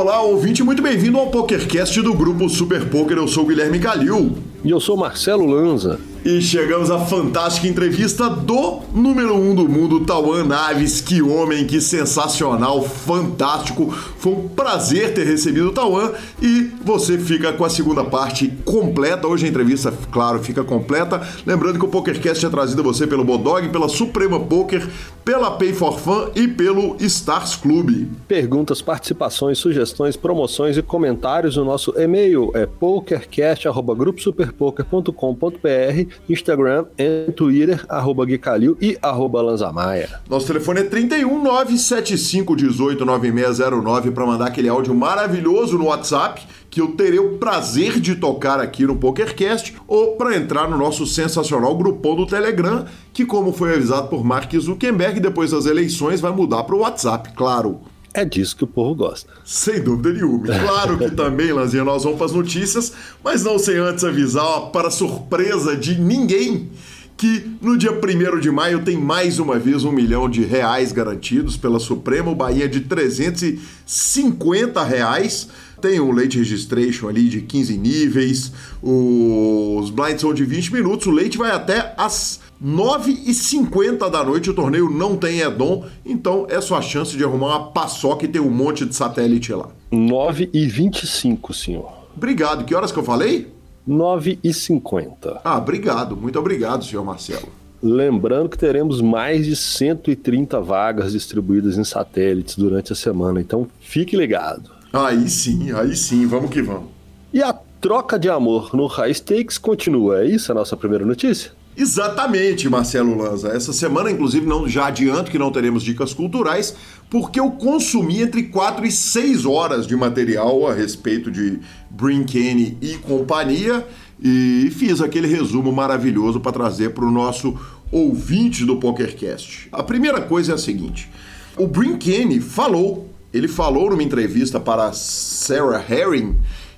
olá, ouvinte, muito bem-vindo ao PokerCast do grupo Super Poker. Eu sou o Guilherme Calil. E eu sou Marcelo Lanza. E chegamos à fantástica entrevista do número um do mundo, Tauan Naves. Que homem, que sensacional, fantástico. Foi um prazer ter recebido o Tauan e você fica com a segunda parte completa. Hoje a entrevista, claro, fica completa. Lembrando que o PokerCast é trazido a você pelo Bodog, pela Suprema Poker, pela Pay for Fun e pelo Stars Club. Perguntas, participações, sugestões, promoções e comentários no nosso e-mail é pokercast.gruposuperpoker.com.br Instagram e Twitter, arroba Guicalil e arroba Lanzamaia. Nosso telefone é 31 975 18 9609 para mandar aquele áudio maravilhoso no WhatsApp que eu terei o prazer de tocar aqui no PokerCast ou para entrar no nosso sensacional grupão do Telegram, que como foi avisado por Mark Zuckerberg, depois das eleições vai mudar para o WhatsApp, claro. É disso que o povo gosta. Sem dúvida nenhuma. Claro que também, Lanzinha, nós vamos para as notícias, mas não sem antes avisar, para surpresa de ninguém, que no dia 1 de maio tem mais uma vez um milhão de reais garantidos pela Suprema, o Bahia de 350 reais. Tem o late registration ali de 15 níveis, os blinds são de 20 minutos, o late vai até as 9h50 da noite, o torneio não tem Edom, então é sua chance de arrumar uma paçoca e ter um monte de satélite lá. 9h25, senhor. Obrigado. Que horas que eu falei? 9h50. Ah, obrigado. Muito obrigado, senhor Marcelo. Lembrando que teremos mais de 130 vagas distribuídas em satélites durante a semana, então fique ligado. Aí sim, aí sim, vamos que vamos. E a troca de amor no High Stakes continua, é isso a nossa primeira notícia? Exatamente, Marcelo Lanza. Essa semana, inclusive, não já adianto que não teremos dicas culturais, porque eu consumi entre 4 e 6 horas de material a respeito de Brinkane e companhia e fiz aquele resumo maravilhoso para trazer para o nosso ouvinte do PokerCast. A primeira coisa é a seguinte: o Brinkane falou, ele falou numa entrevista para Sarah Herring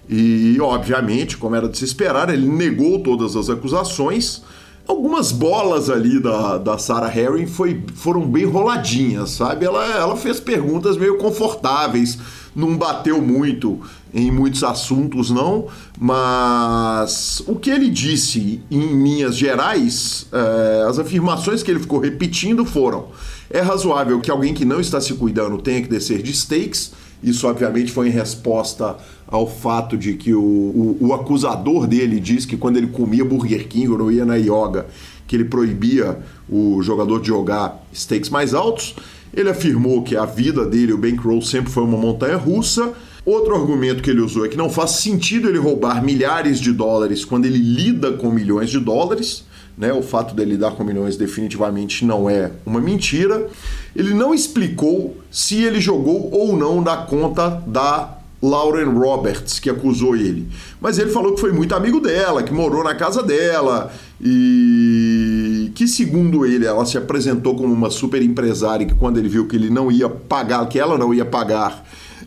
e, obviamente, como era de se esperar, ele negou todas as acusações algumas bolas ali da, da Sarah Herring foi, foram bem roladinhas, sabe? Ela, ela fez perguntas meio confortáveis, não bateu muito em muitos assuntos, não, mas o que ele disse em linhas gerais, é, as afirmações que ele ficou repetindo foram: é razoável que alguém que não está se cuidando tenha que descer de stakes. Isso, obviamente, foi em resposta ao fato de que o, o, o, acusador dele diz que quando ele comia Burger King ou ia na yoga, que ele proibia o jogador de jogar stakes mais altos. Ele afirmou que a vida dele, o bankroll, sempre foi uma montanha russa. Outro argumento que ele usou é que não faz sentido ele roubar milhares de dólares quando ele lida com milhões de dólares. Né? O fato dele lidar com milhões definitivamente não é uma mentira. Ele não explicou se ele jogou ou não da conta da Lauren Roberts, que acusou ele. Mas ele falou que foi muito amigo dela, que morou na casa dela e que, segundo ele, ela se apresentou como uma super empresária que quando ele viu que ele não ia pagar, que ela não ia pagar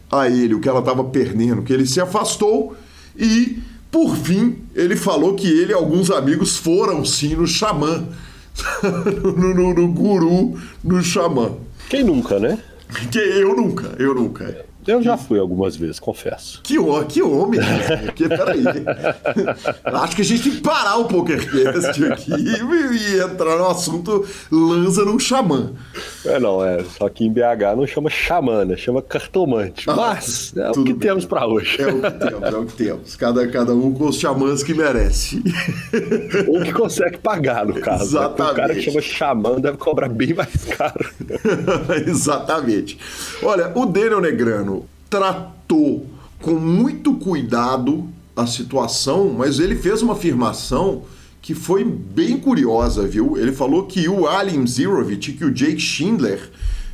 a ele o que ela estava perdendo, que ele se afastou e, por fim, ele falou que ele e alguns amigos foram sim no xamã, no, no, no guru, no xamã. Quem nunca, né? Que eu nunca, eu nunca. Eu já fui algumas vezes, confesso. Que, que homem, né? que, peraí. Acho que a gente tem que parar o PokerCast aqui e, e entrar no assunto lança num xamã. É, não, é. Só que em BH não chama xamã, né? Chama cartomante. Ah, Mas é o que bem. temos para hoje. É o que temos, é o que temos. Cada, cada um com os xamãs que merece. Ou que consegue pagar, no caso. Exatamente. Né? O cara que chama xamã deve cobrar bem mais caro. Exatamente. Olha, o Daniel Negrano tratou com muito cuidado a situação, mas ele fez uma afirmação que foi bem curiosa, viu? Ele falou que o Alim Zirovich, que o Jake Schindler,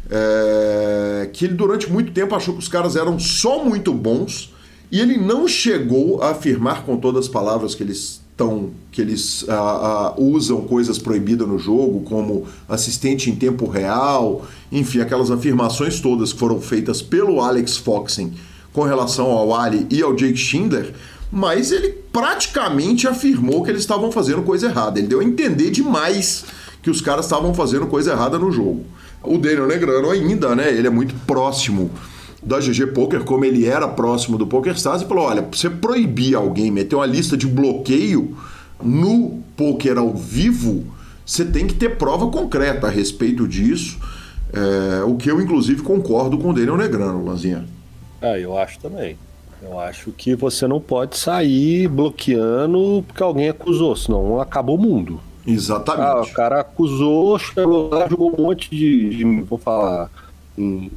é, que ele durante muito tempo achou que os caras eram só muito bons e ele não chegou a afirmar com todas as palavras que eles estão que eles uh, uh, usam coisas proibidas no jogo, como assistente em tempo real, enfim, aquelas afirmações todas que foram feitas pelo Alex Foxen com relação ao Ali e ao Jake Schindler, mas ele praticamente afirmou que eles estavam fazendo coisa errada. Ele deu a entender demais que os caras estavam fazendo coisa errada no jogo. O Daniel Negrano ainda, né? Ele é muito próximo da GG Poker, como ele era próximo do PokerStars, e falou: olha, você proibir alguém, meter uma lista de bloqueio no poker ao vivo, você tem que ter prova concreta a respeito disso. É, o que eu, inclusive, concordo com o Daniel Negrano, Lanzinha. Ah, eu acho também. Eu acho que você não pode sair bloqueando porque alguém acusou, senão acabou o mundo. Exatamente. Ah, o cara acusou, chegou lá, jogou um monte de, de vou falar, em,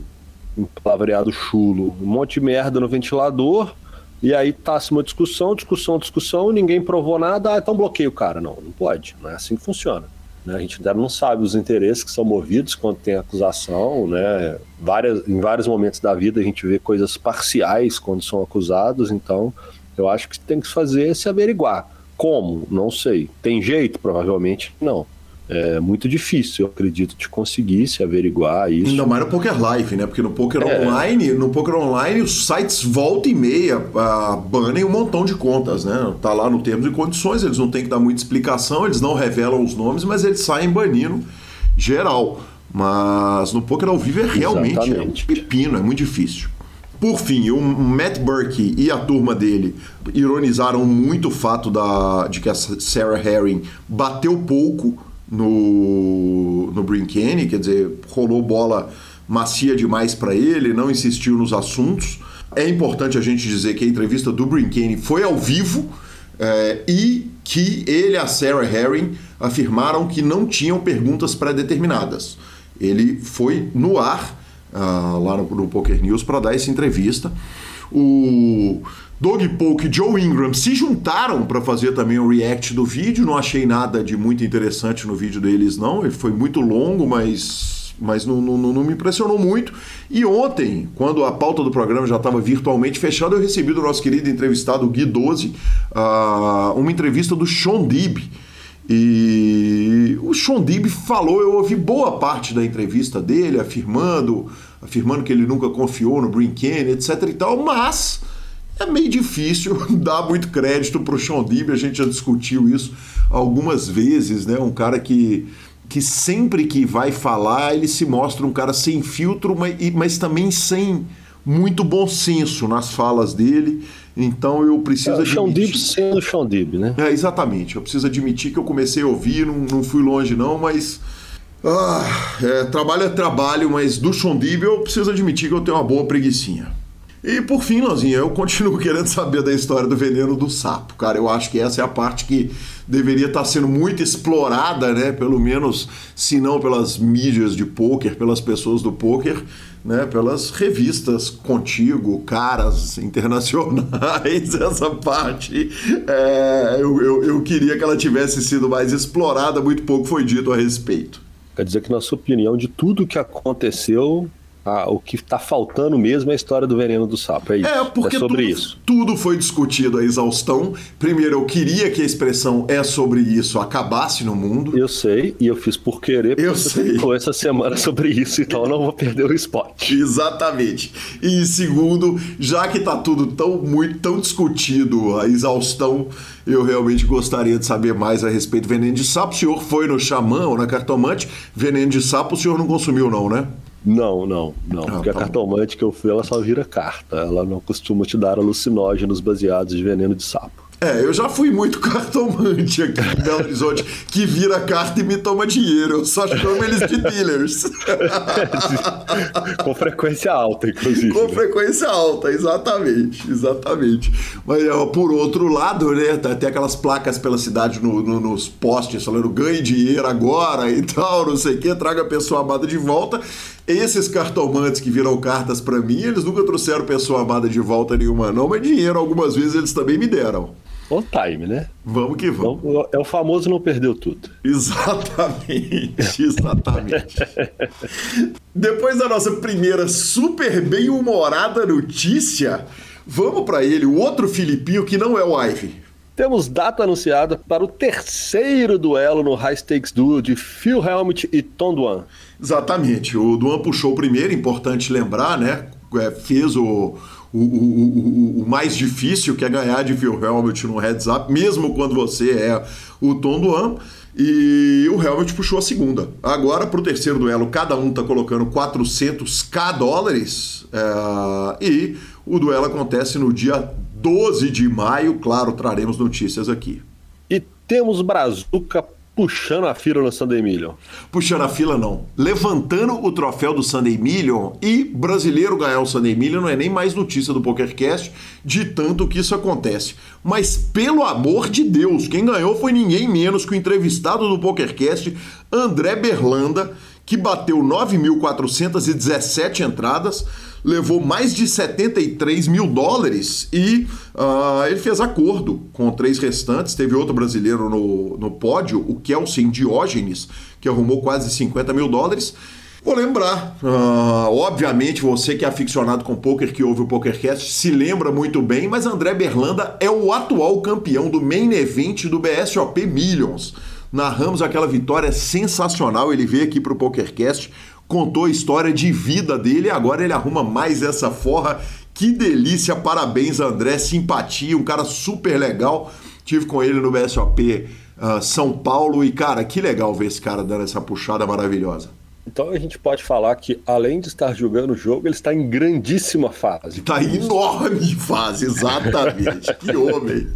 em palavreado chulo, um monte de merda no ventilador, e aí tá uma discussão, discussão, discussão, ninguém provou nada, ah, então bloqueia o cara. Não, não pode, não é assim que funciona. Né? A gente ainda não sabe os interesses que são movidos quando tem acusação, né? Várias, em vários momentos da vida a gente vê coisas parciais quando são acusados, então eu acho que tem que fazer se averiguar. Como? Não sei. Tem jeito? Provavelmente não. É muito difícil, eu acredito, de conseguir se averiguar isso. Ainda mais no Poker Live, né? Porque no Poker é. Online, no Poker Online, os sites volta e meia uh, banem um montão de contas, né? Tá lá no termos e condições, eles não têm que dar muita explicação, eles não revelam os nomes, mas eles saem banindo geral. Mas no Poker ao vivo é realmente é um pepino, é muito difícil. Por fim, o Matt Burke e a turma dele ironizaram muito o fato da, de que a Sarah Herring bateu pouco no, no Brinkane, quer dizer, rolou bola macia demais para ele, não insistiu nos assuntos. É importante a gente dizer que a entrevista do Brinkane foi ao vivo é, e que ele e a Sarah Herring afirmaram que não tinham perguntas pré-determinadas. Ele foi no ar uh, lá no, no, Poker News para dar essa entrevista. O Doug Polk e Joe Ingram se juntaram para fazer também o react do vídeo. Não achei nada de muito interessante no vídeo deles, não. Ele foi muito longo, mas, mas não, não, não me impressionou muito. E ontem, quando a pauta do programa já estava virtualmente fechada, eu recebi do nosso querido entrevistado Gui 12 uh, ah, uma entrevista do Sean Dib e o Sean Dib falou, eu ouvi boa parte da entrevista dele, afirmando, afirmando que ele nunca confiou no Brinkane, etc e tal, mas é meio difícil dar muito crédito para o Sean Dib, a gente já discutiu isso algumas vezes, né? Um cara que, que sempre que vai falar, ele se mostra um cara sem filtro, mas, mas também sem muito bom senso nas falas dele. Então eu preciso é, admitir. Dib sendo Sean Dib, né? É, exatamente. Eu preciso admitir que eu comecei a ouvir, não, não fui longe não, mas. Ah, é, trabalho é trabalho, mas do Sean Dib eu preciso admitir que eu tenho uma boa preguiçinha. E por fim, Lanzinha, eu continuo querendo saber da história do veneno do sapo. Cara, eu acho que essa é a parte que deveria estar sendo muito explorada, né? Pelo menos, se não pelas mídias de pôquer, pelas pessoas do pôquer, né? Pelas revistas contigo, caras internacionais. Essa parte é, eu, eu, eu queria que ela tivesse sido mais explorada, muito pouco foi dito a respeito. Quer dizer que, na sua opinião, de tudo que aconteceu, ah, o que está faltando mesmo é a história do veneno do sapo. É isso. É, porque é sobre tudo, isso. tudo foi discutido a exaustão. Primeiro, eu queria que a expressão é sobre isso acabasse no mundo. Eu sei, e eu fiz por querer. Eu sei. Ficou essa semana sobre isso, então eu não vou perder o spot. Exatamente. E segundo, já que está tudo tão muito tão discutido a exaustão, eu realmente gostaria de saber mais a respeito do veneno de sapo. O senhor foi no xamã ou na cartomante? Veneno de sapo o senhor não consumiu, não, né? Não, não, não. Ah, porque tá a cartomante que eu fui, ela só vira carta. Ela não costuma te dar alucinógenos baseados de veneno de sapo. É, eu já fui muito cartomante aqui em Belo Horizonte, que vira carta e me toma dinheiro. Eu só chamo eles de dealers. Com frequência alta, inclusive. Com frequência alta, exatamente, exatamente. Mas por outro lado, né, tá, tem aquelas placas pela cidade no, no, nos postes falando ganhe dinheiro agora e tal, não sei o que, traga a pessoa amada de volta. Esses cartomantes que viram cartas para mim, eles nunca trouxeram pessoa amada de volta nenhuma, não, mas dinheiro algumas vezes eles também me deram. O time, né? Vamos que vamos. Então, é o famoso não perdeu tudo. Exatamente, exatamente. Depois da nossa primeira super bem-humorada notícia, vamos para ele, o outro filipinho que não é o Ivy. Temos data anunciada para o terceiro duelo no High Stakes Duel de Phil Helmut e Tom Duan. Exatamente. O Duan puxou o primeiro, importante lembrar, né? é, fez o, o, o, o, mais difícil, que é ganhar de Phil Helmut no heads up, mesmo quando você é o Tom Duan. E o Helmut puxou a segunda. Agora, para o terceiro duelo, cada um está colocando 400k dólares. É, e o duelo acontece no dia 12 de maio. Claro, traremos notícias aqui. E temos Brazuca puxando a fila no Sunday Million. Puxando a fila não. Levantando o troféu do Sunday Million e brasileiro ganhar o Sunday Million não é nem mais notícia do PokerCast de tanto que isso acontece. Mas pelo amor de Deus, quem ganhou foi ninguém menos que o entrevistado do PokerCast, André Berlanda, que bateu 9.417 entradas levou mais de 73 mil dólares e uh, ele fez acordo com três restantes. Teve outro brasileiro no, no pódio, o Kelsen Diógenes, que arrumou quase 50 mil dólares. Vou lembrar, uh, obviamente você que é aficionado com poker, que ouve o PokerCast, se lembra muito bem, mas André Berlanda é o atual campeão do Main Event do BSOP Millions. Narramos aquela vitória sensacional, ele veio aqui para o PokerCast, contou a história de vida dele e agora ele arruma mais essa forra. Que delícia, parabéns André, simpatia, um cara super legal. Tive com ele no BSOP uh, ah, São Paulo e cara, que legal ver esse cara dando essa puxada maravilhosa. Então a gente pode falar que, além de estar jogando o jogo, ele está em grandíssima fase. Está em enorme fase, exatamente. que homem.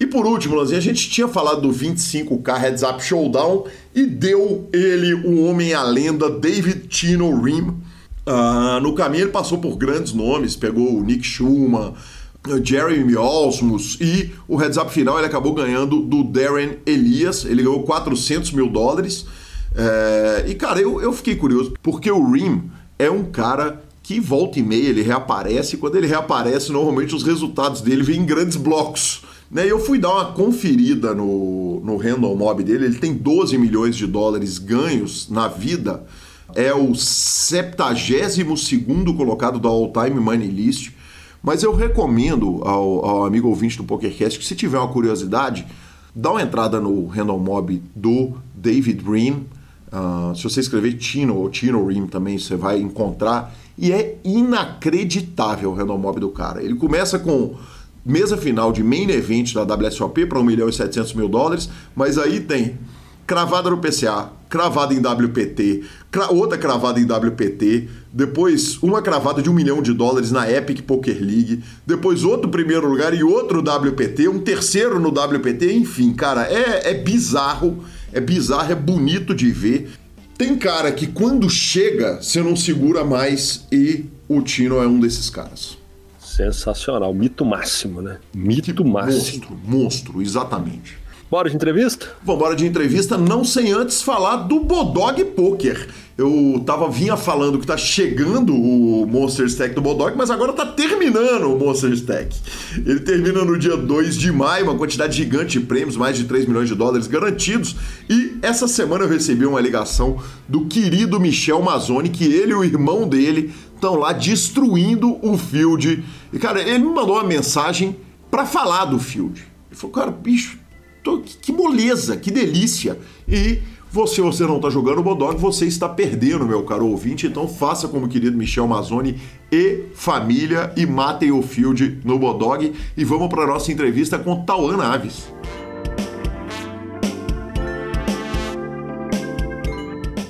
E por último, Lanzinha, a gente tinha falado do 25K Heads Up Showdown e deu ele, o homem a lenda, David Tino Rim. Uh, no caminho ele passou por grandes nomes, pegou o Nick Schumann, Jeremy Osmus e o heads up final ele acabou ganhando do Darren Elias, ele ganhou 400 mil dólares. É, e cara, eu, eu fiquei curioso, porque o Rim é um cara que volta e meia ele reaparece, e quando ele reaparece, normalmente os resultados dele vêm em grandes blocos. Né, eu fui dar uma conferida no, no Random Mob dele, ele tem 12 milhões de dólares ganhos na vida, é o 72 colocado da All Time Money List, mas eu recomendo ao, ao, amigo ouvinte do PokerCast que se tiver uma curiosidade, dá uma entrada no Random Mob do David Ream, uh, se você escrever Tino ou Tino Ream também, você vai encontrar, e é inacreditável o Random Mob do cara. Ele começa com mesa final de main event da WSOP para 1 milhão e 700 mil dólares, mas aí tem cravada no PCA, cravada em WPT, cra outra cravada em WPT, depois uma cravada de um milhão de dólares na Epic Poker League, depois outro primeiro lugar e outro WPT, um terceiro no WPT, enfim, cara, é, é bizarro, é bizarro, é bonito de ver. Tem cara que quando chega, você não segura mais e o Tino é um desses caras. Sensacional. Mito máximo, né? Mito máximo. Monstro, monstro, exatamente. Bora de entrevista? Vamos embora de entrevista, não sem antes falar do Bodog Poker. Eu tava vinha falando que tá chegando o Monster Stack do Bodog, mas agora tá terminando o Monster Stack. Ele termina no dia 2 de maio, uma quantidade gigante de prêmios, mais de 3 milhões de dólares garantidos. E essa semana eu recebi uma ligação do querido Michel Mazzoni, que ele e o irmão dele estão lá destruindo o field. E, cara, ele me mandou uma mensagem para falar do field. Ele falou, cara, bicho, tô, que moleza, que delícia. E você, você não está jogando o Bodog, você está perdendo, meu caro ouvinte. Então faça como o querido Michel Mazzoni e família e matem o field no Bodog. E vamos para nossa entrevista com Tauan Naves.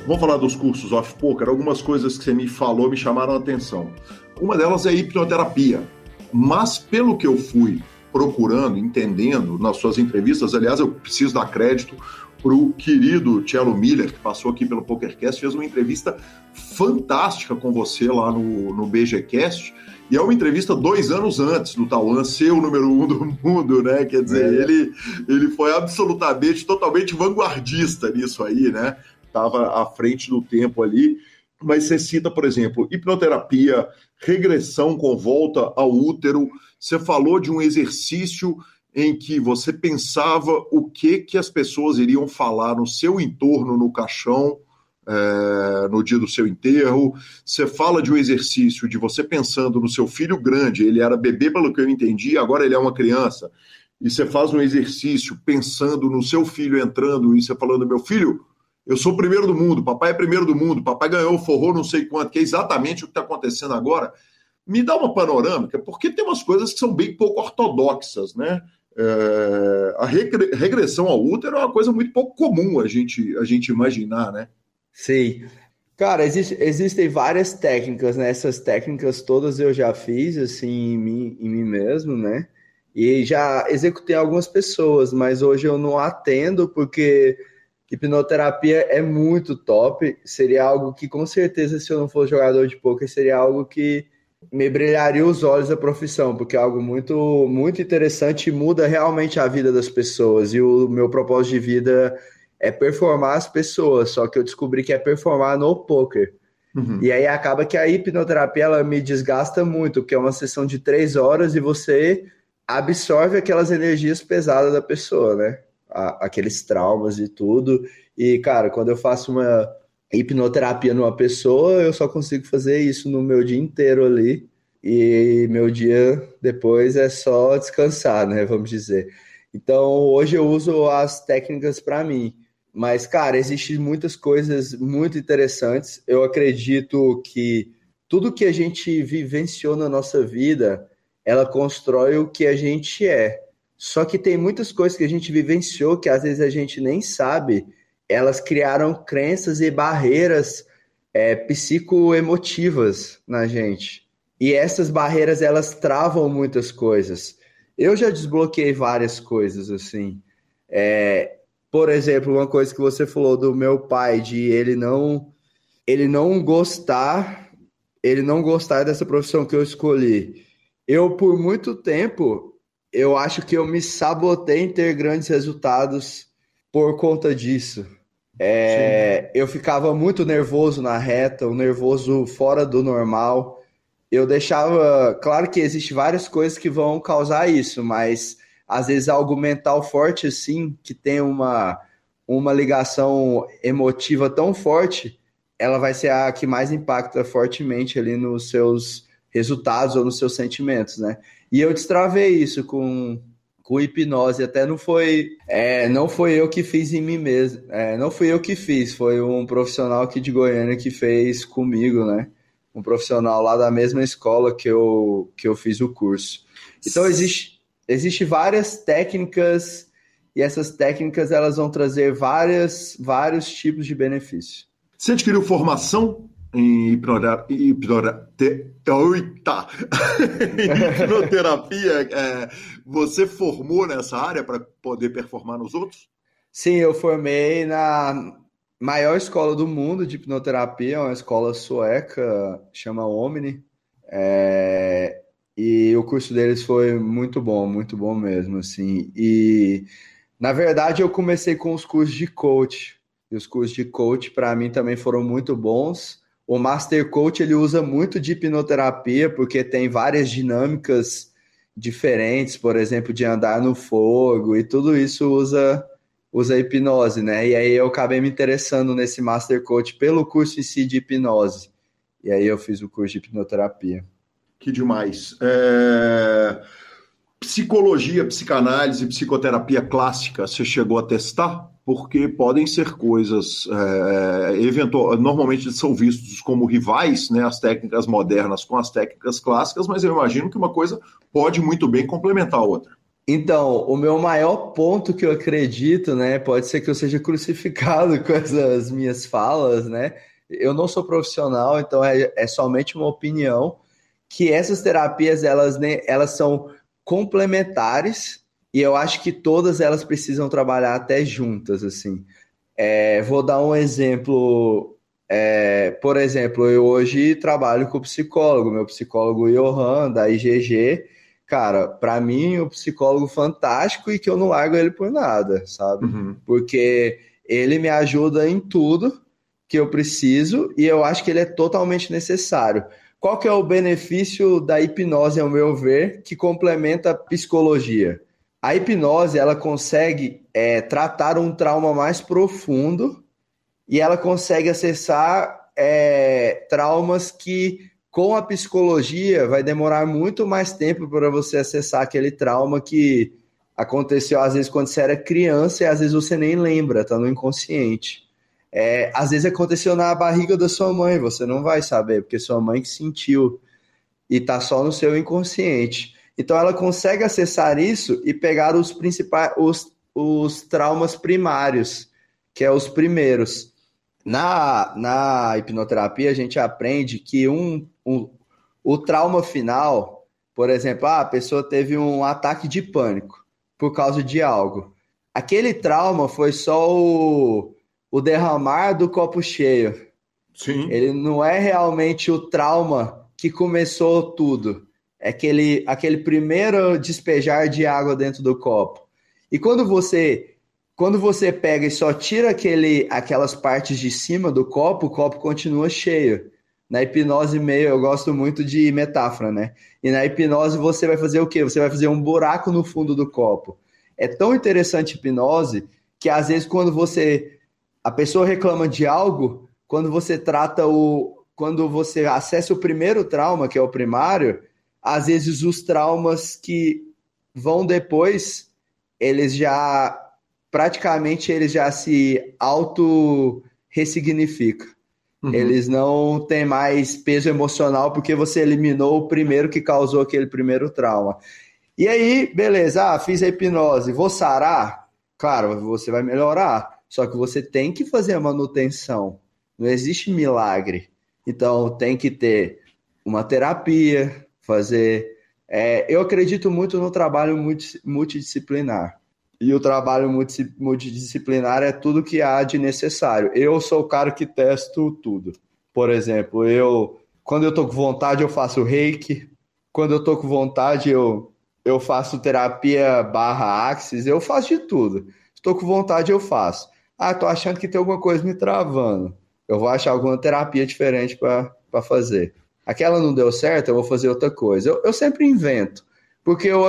Vamos falar dos cursos off poker. Algumas coisas que você me falou me chamaram a atenção. Uma delas é a hipnoterapia. Mas pelo que eu fui procurando, entendendo nas suas entrevistas, aliás, eu preciso dar crédito para o querido Cello Miller, que passou aqui pelo PokerCast, fez uma entrevista fantástica com você lá no, no BGCast. E é uma entrevista dois anos antes do Tauan ser o número um do mundo, né? Quer dizer, é. ele, ele foi absolutamente, totalmente vanguardista nisso aí, né? estava à frente do tempo ali. Mas você cita, por exemplo, hipnoterapia, regressão com volta ao útero. Você falou de um exercício em que você pensava o que que as pessoas iriam falar no seu entorno, no caixão, é, no dia do seu enterro. Você fala de um exercício de você pensando no seu filho grande, ele era bebê, pelo que eu entendi, agora ele é uma criança. E você faz um exercício pensando no seu filho entrando e você falando, meu filho, eu sou o primeiro do mundo, papai é primeiro do mundo, papai ganhou, forrou não sei quanto, que é exatamente o que está acontecendo agora. me dá uma panorâmica, porque tem umas coisas que são bem pouco ortodoxas, né? É, a regressão ao útero é uma coisa muito pouco comum a gente, a gente imaginar, né? Sim. Cara, existe, existem várias técnicas, né? Essas técnicas todas eu já fiz, assim, em mim, em mim mesmo, né? E já executei algumas pessoas, mas hoje eu não atendo porque hipnoterapia é muito top. Seria algo que, com certeza, se eu não fosse jogador de poker, seria algo que me brilharia os olhos da profissão, porque é algo muito, muito interessante e muda realmente a vida das pessoas. E o meu propósito de vida é performar as pessoas, só que eu descobri que é performar no poker. Uhum. E aí acaba que a hipnoterapia ela me desgasta muito, porque é uma sessão de três horas e você absorve aquelas energias pesadas da pessoa, né? aqueles traumas e tudo. E, cara, quando eu faço uma hipnoterapia numa pessoa, eu só consigo fazer isso no meu dia inteiro ali. E meu dia depois é só descansar, né? Vamos dizer. Então, hoje eu uso as técnicas para mim. Mas, cara, existem muitas coisas muito interessantes. Eu acredito que tudo que a gente vivenciou na nossa vida, ela constrói o que a gente é. Só que tem muitas coisas que a gente vivenciou que às vezes a gente nem sabe elas criaram crenças e barreiras é, psicoemotivas na gente. E essas barreiras, elas travam muitas coisas. Eu já desbloqueei várias coisas, assim. É, por exemplo, uma coisa que você falou do meu pai, de ele não ele não gostar, ele não gostar dessa profissão que eu escolhi. Eu, por muito tempo, eu acho que eu me sabotei em ter grandes resultados por conta disso. É, eu ficava muito nervoso na reta, um nervoso fora do normal. Eu deixava. Claro que existem várias coisas que vão causar isso, mas às vezes algo mental forte assim, que tem uma, uma ligação emotiva tão forte, ela vai ser a que mais impacta fortemente ali nos seus resultados ou nos seus sentimentos, né? E eu destravei isso com com hipnose. Até não foi, é, não foi eu que fiz em mim mesmo. É, não fui eu que fiz, foi um profissional aqui de Goiânia que fez comigo, né? Um profissional lá da mesma escola que eu, que eu fiz o curso. Então existe, existe várias técnicas e essas técnicas elas vão trazer várias, vários tipos de benefício. Você adquiriu formação em hipnoterapia, é, você formou nessa área para poder performar nos outros? Sim, eu formei na maior escola do mundo de hipnoterapia, uma escola sueca, chama Omni. É, e o curso deles foi muito bom, muito bom mesmo, assim. E na verdade eu comecei com os cursos de coach. E os cursos de coach para mim também foram muito bons o Master Coach ele usa muito de hipnoterapia porque tem várias dinâmicas diferentes, por exemplo, de andar no fogo e tudo isso usa usa hipnose, né? E aí eu acabei me interessando nesse Master Coach pelo curso em si de hipnose. E aí eu fiz o curso de hipnoterapia. Que demais. É... Psicologia, psicanálise, psicoterapia clássica, você chegou a testar? Porque podem ser coisas é, eventual, normalmente são vistos como rivais, né, as técnicas modernas com as técnicas clássicas, mas eu imagino que uma coisa pode muito bem complementar a outra. Então, o meu maior ponto que eu acredito, né, pode ser que eu seja crucificado com essas minhas falas, né? Eu não sou profissional, então é, é somente uma opinião que essas terapias elas, né, elas são complementares e eu acho que todas elas precisam trabalhar até juntas, assim. É, vou dar um exemplo. É, por exemplo, eu hoje trabalho com psicólogo, meu psicólogo Johan, da IGG. Cara, para mim, o psicólogo fantástico e que eu não largo ele por nada, sabe? Uhum. Porque ele me ajuda em tudo que eu preciso e eu acho que ele é totalmente necessário. Qual que é o benefício da hipnose, ao meu ver, que complementa a psicologia? A hipnose ela consegue é, tratar um trauma mais profundo e ela consegue acessar é, traumas que com a psicologia vai demorar muito mais tempo para você acessar aquele trauma que aconteceu às vezes quando você era criança e às vezes você nem lembra, tá no inconsciente. É, às vezes aconteceu na barriga da sua mãe, você não vai saber, porque sua mãe sentiu. e tá só no seu inconsciente. Então ela consegue acessar isso e pegar os principais os, os traumas primários, que é os primeiros. Na, na hipnoterapia a gente aprende que um, um o trauma final, por exemplo, ah, a pessoa teve um ataque de pânico por causa de algo. Aquele trauma foi só o, o derramar do copo cheio. Sim. Ele não é realmente o trauma que começou tudo. É aquele, aquele primeiro despejar de água dentro do copo. E quando você quando você pega e só tira aquele, aquelas partes de cima do copo, o copo continua cheio. Na hipnose meio, eu gosto muito de metáfora, né? E na hipnose você vai fazer o quê? Você vai fazer um buraco no fundo do copo. É tão interessante hipnose que às vezes quando você a pessoa reclama de algo, quando você trata o quando você acessa o primeiro trauma, que é o primário, às vezes os traumas que vão depois, eles já praticamente eles já se auto ressignificam. Uhum. Eles não têm mais peso emocional porque você eliminou o primeiro que causou aquele primeiro trauma. E aí, beleza, ah, fiz a hipnose, vou sarar? Claro, você vai melhorar, só que você tem que fazer a manutenção. Não existe milagre. Então tem que ter uma terapia, fazer. É, eu acredito muito no trabalho multidisciplinar. E o trabalho multidisciplinar é tudo que há de necessário. Eu sou o cara que testo tudo. Por exemplo, eu quando eu tô com vontade eu faço reiki, quando eu tô com vontade eu eu faço terapia barra axis, eu faço de tudo. Estou com vontade eu faço. Ah, tô achando que tem alguma coisa me travando eu vou achar alguma terapia diferente para fazer. Aquela não deu certo, eu vou fazer outra coisa. Eu, eu sempre invento. Porque eu,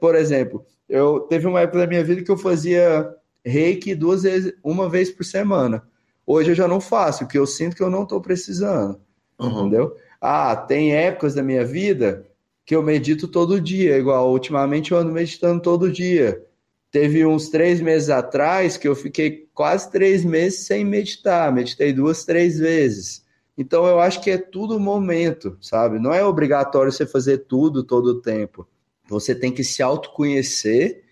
por exemplo, eu teve uma época da minha vida que eu fazia reiki duas vezes, uma vez por semana. Hoje eu já não faço, porque eu sinto que eu não estou precisando. Uhum. Entendeu? Ah, tem épocas da minha vida que eu medito todo dia, igual ultimamente eu ando meditando todo dia. Teve uns três meses atrás que eu fiquei quase três meses sem meditar, meditei duas, três vezes. Então eu acho que é tudo momento, sabe? Não é obrigatório você fazer tudo todo o tempo. Você tem que se autoconhecer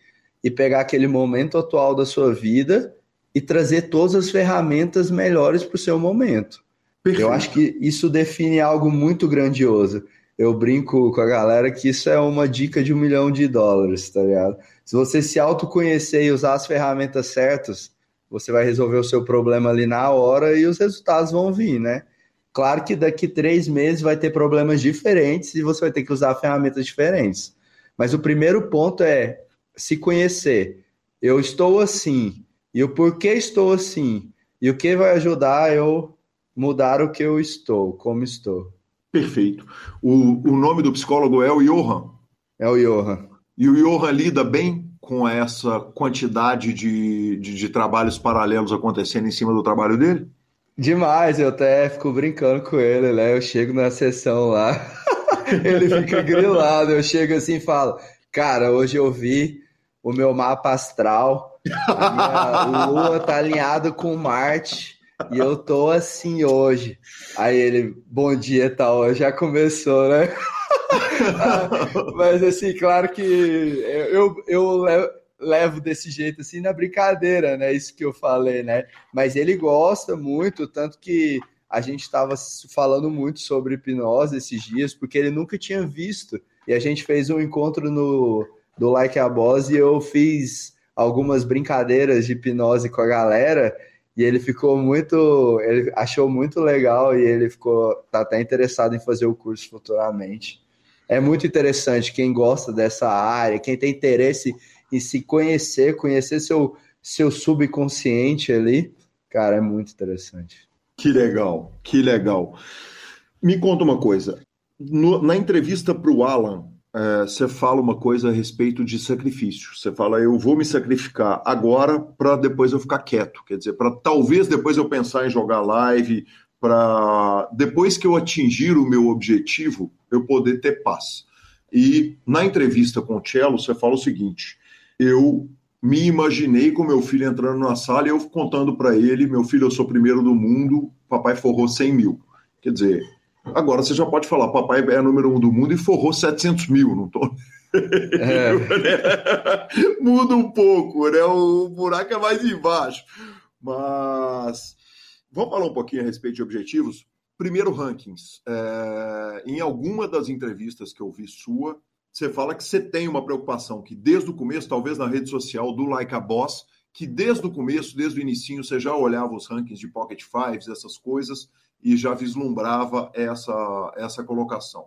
e pegar aquele momento atual da sua vida e trazer todas as ferramentas melhores para o seu momento. Perfeito. Eu acho que isso define algo muito grandioso. Eu brinco com a galera que isso é uma dica de um milhão de dólares, tá ligado? Se você se autoconhecer e usar as ferramentas certas, você vai resolver o seu problema ali na hora e os resultados vão vir, né? Claro que daqui três meses vai ter problemas diferentes e você vai ter que usar ferramentas diferentes. Mas o primeiro ponto é se conhecer. Eu estou assim. E o porquê estou assim. E o que vai ajudar eu mudar o que eu estou, como estou. Perfeito. O, o nome do psicólogo é o Johan. É o Johan. E o Johan lida bem com essa quantidade de, de, de, trabalhos paralelos acontecendo em cima do trabalho dele? Demais, eu até fico brincando com ele, né? Eu chego na sessão lá, ele fica grilado, eu chego assim e falo, cara, hoje eu vi o meu mapa astral, a minha lua tá alinhado com Marte, e eu tô assim hoje. Aí ele, bom dia, tal, já começou, né? Mas assim, claro que eu, eu levo desse jeito assim na brincadeira, né? Isso que eu falei, né? Mas ele gosta muito, tanto que a gente estava falando muito sobre hipnose esses dias, porque ele nunca tinha visto. E a gente fez um encontro no do Like a Boss e eu fiz algumas brincadeiras de hipnose com a galera e ele ficou muito, ele achou muito legal e ele ficou tá até interessado em fazer o curso futuramente é muito interessante. Quem gosta dessa área, quem tem interesse em se conhecer, conhecer seu, seu subconsciente ali, cara, é muito interessante. Que legal, que legal. Me conta uma coisa. No, na entrevista para o Alan, é, você fala uma coisa a respeito de sacrifício. Você fala, eu vou me sacrificar agora para depois eu ficar quieto. Quer dizer, para talvez depois eu pensar em jogar live, para depois que eu atingir o meu objetivo, eu poder ter paz. E na entrevista com o Cello, você fala o seguinte: eu me imaginei com meu filho entrando na sala e eu contando para ele: meu filho, eu sou primeiro do mundo, papai forrou 100 mil. Quer dizer, Agora você já pode falar, papai é número um do mundo e forrou 700 mil, não tô... É. Muda um pouco, né? O buraco é mais embaixo. Mas vamos falar um pouquinho a respeito de objetivos. Primeiro, rankings. É... Em alguma das entrevistas que eu vi sua, você fala que você tem uma preocupação que desde o começo, talvez na rede social do Like a Boss, que desde o começo, desde o início, você já olhava os rankings de Pocket Fives, essas coisas, e já vislumbrava essa, essa colocação.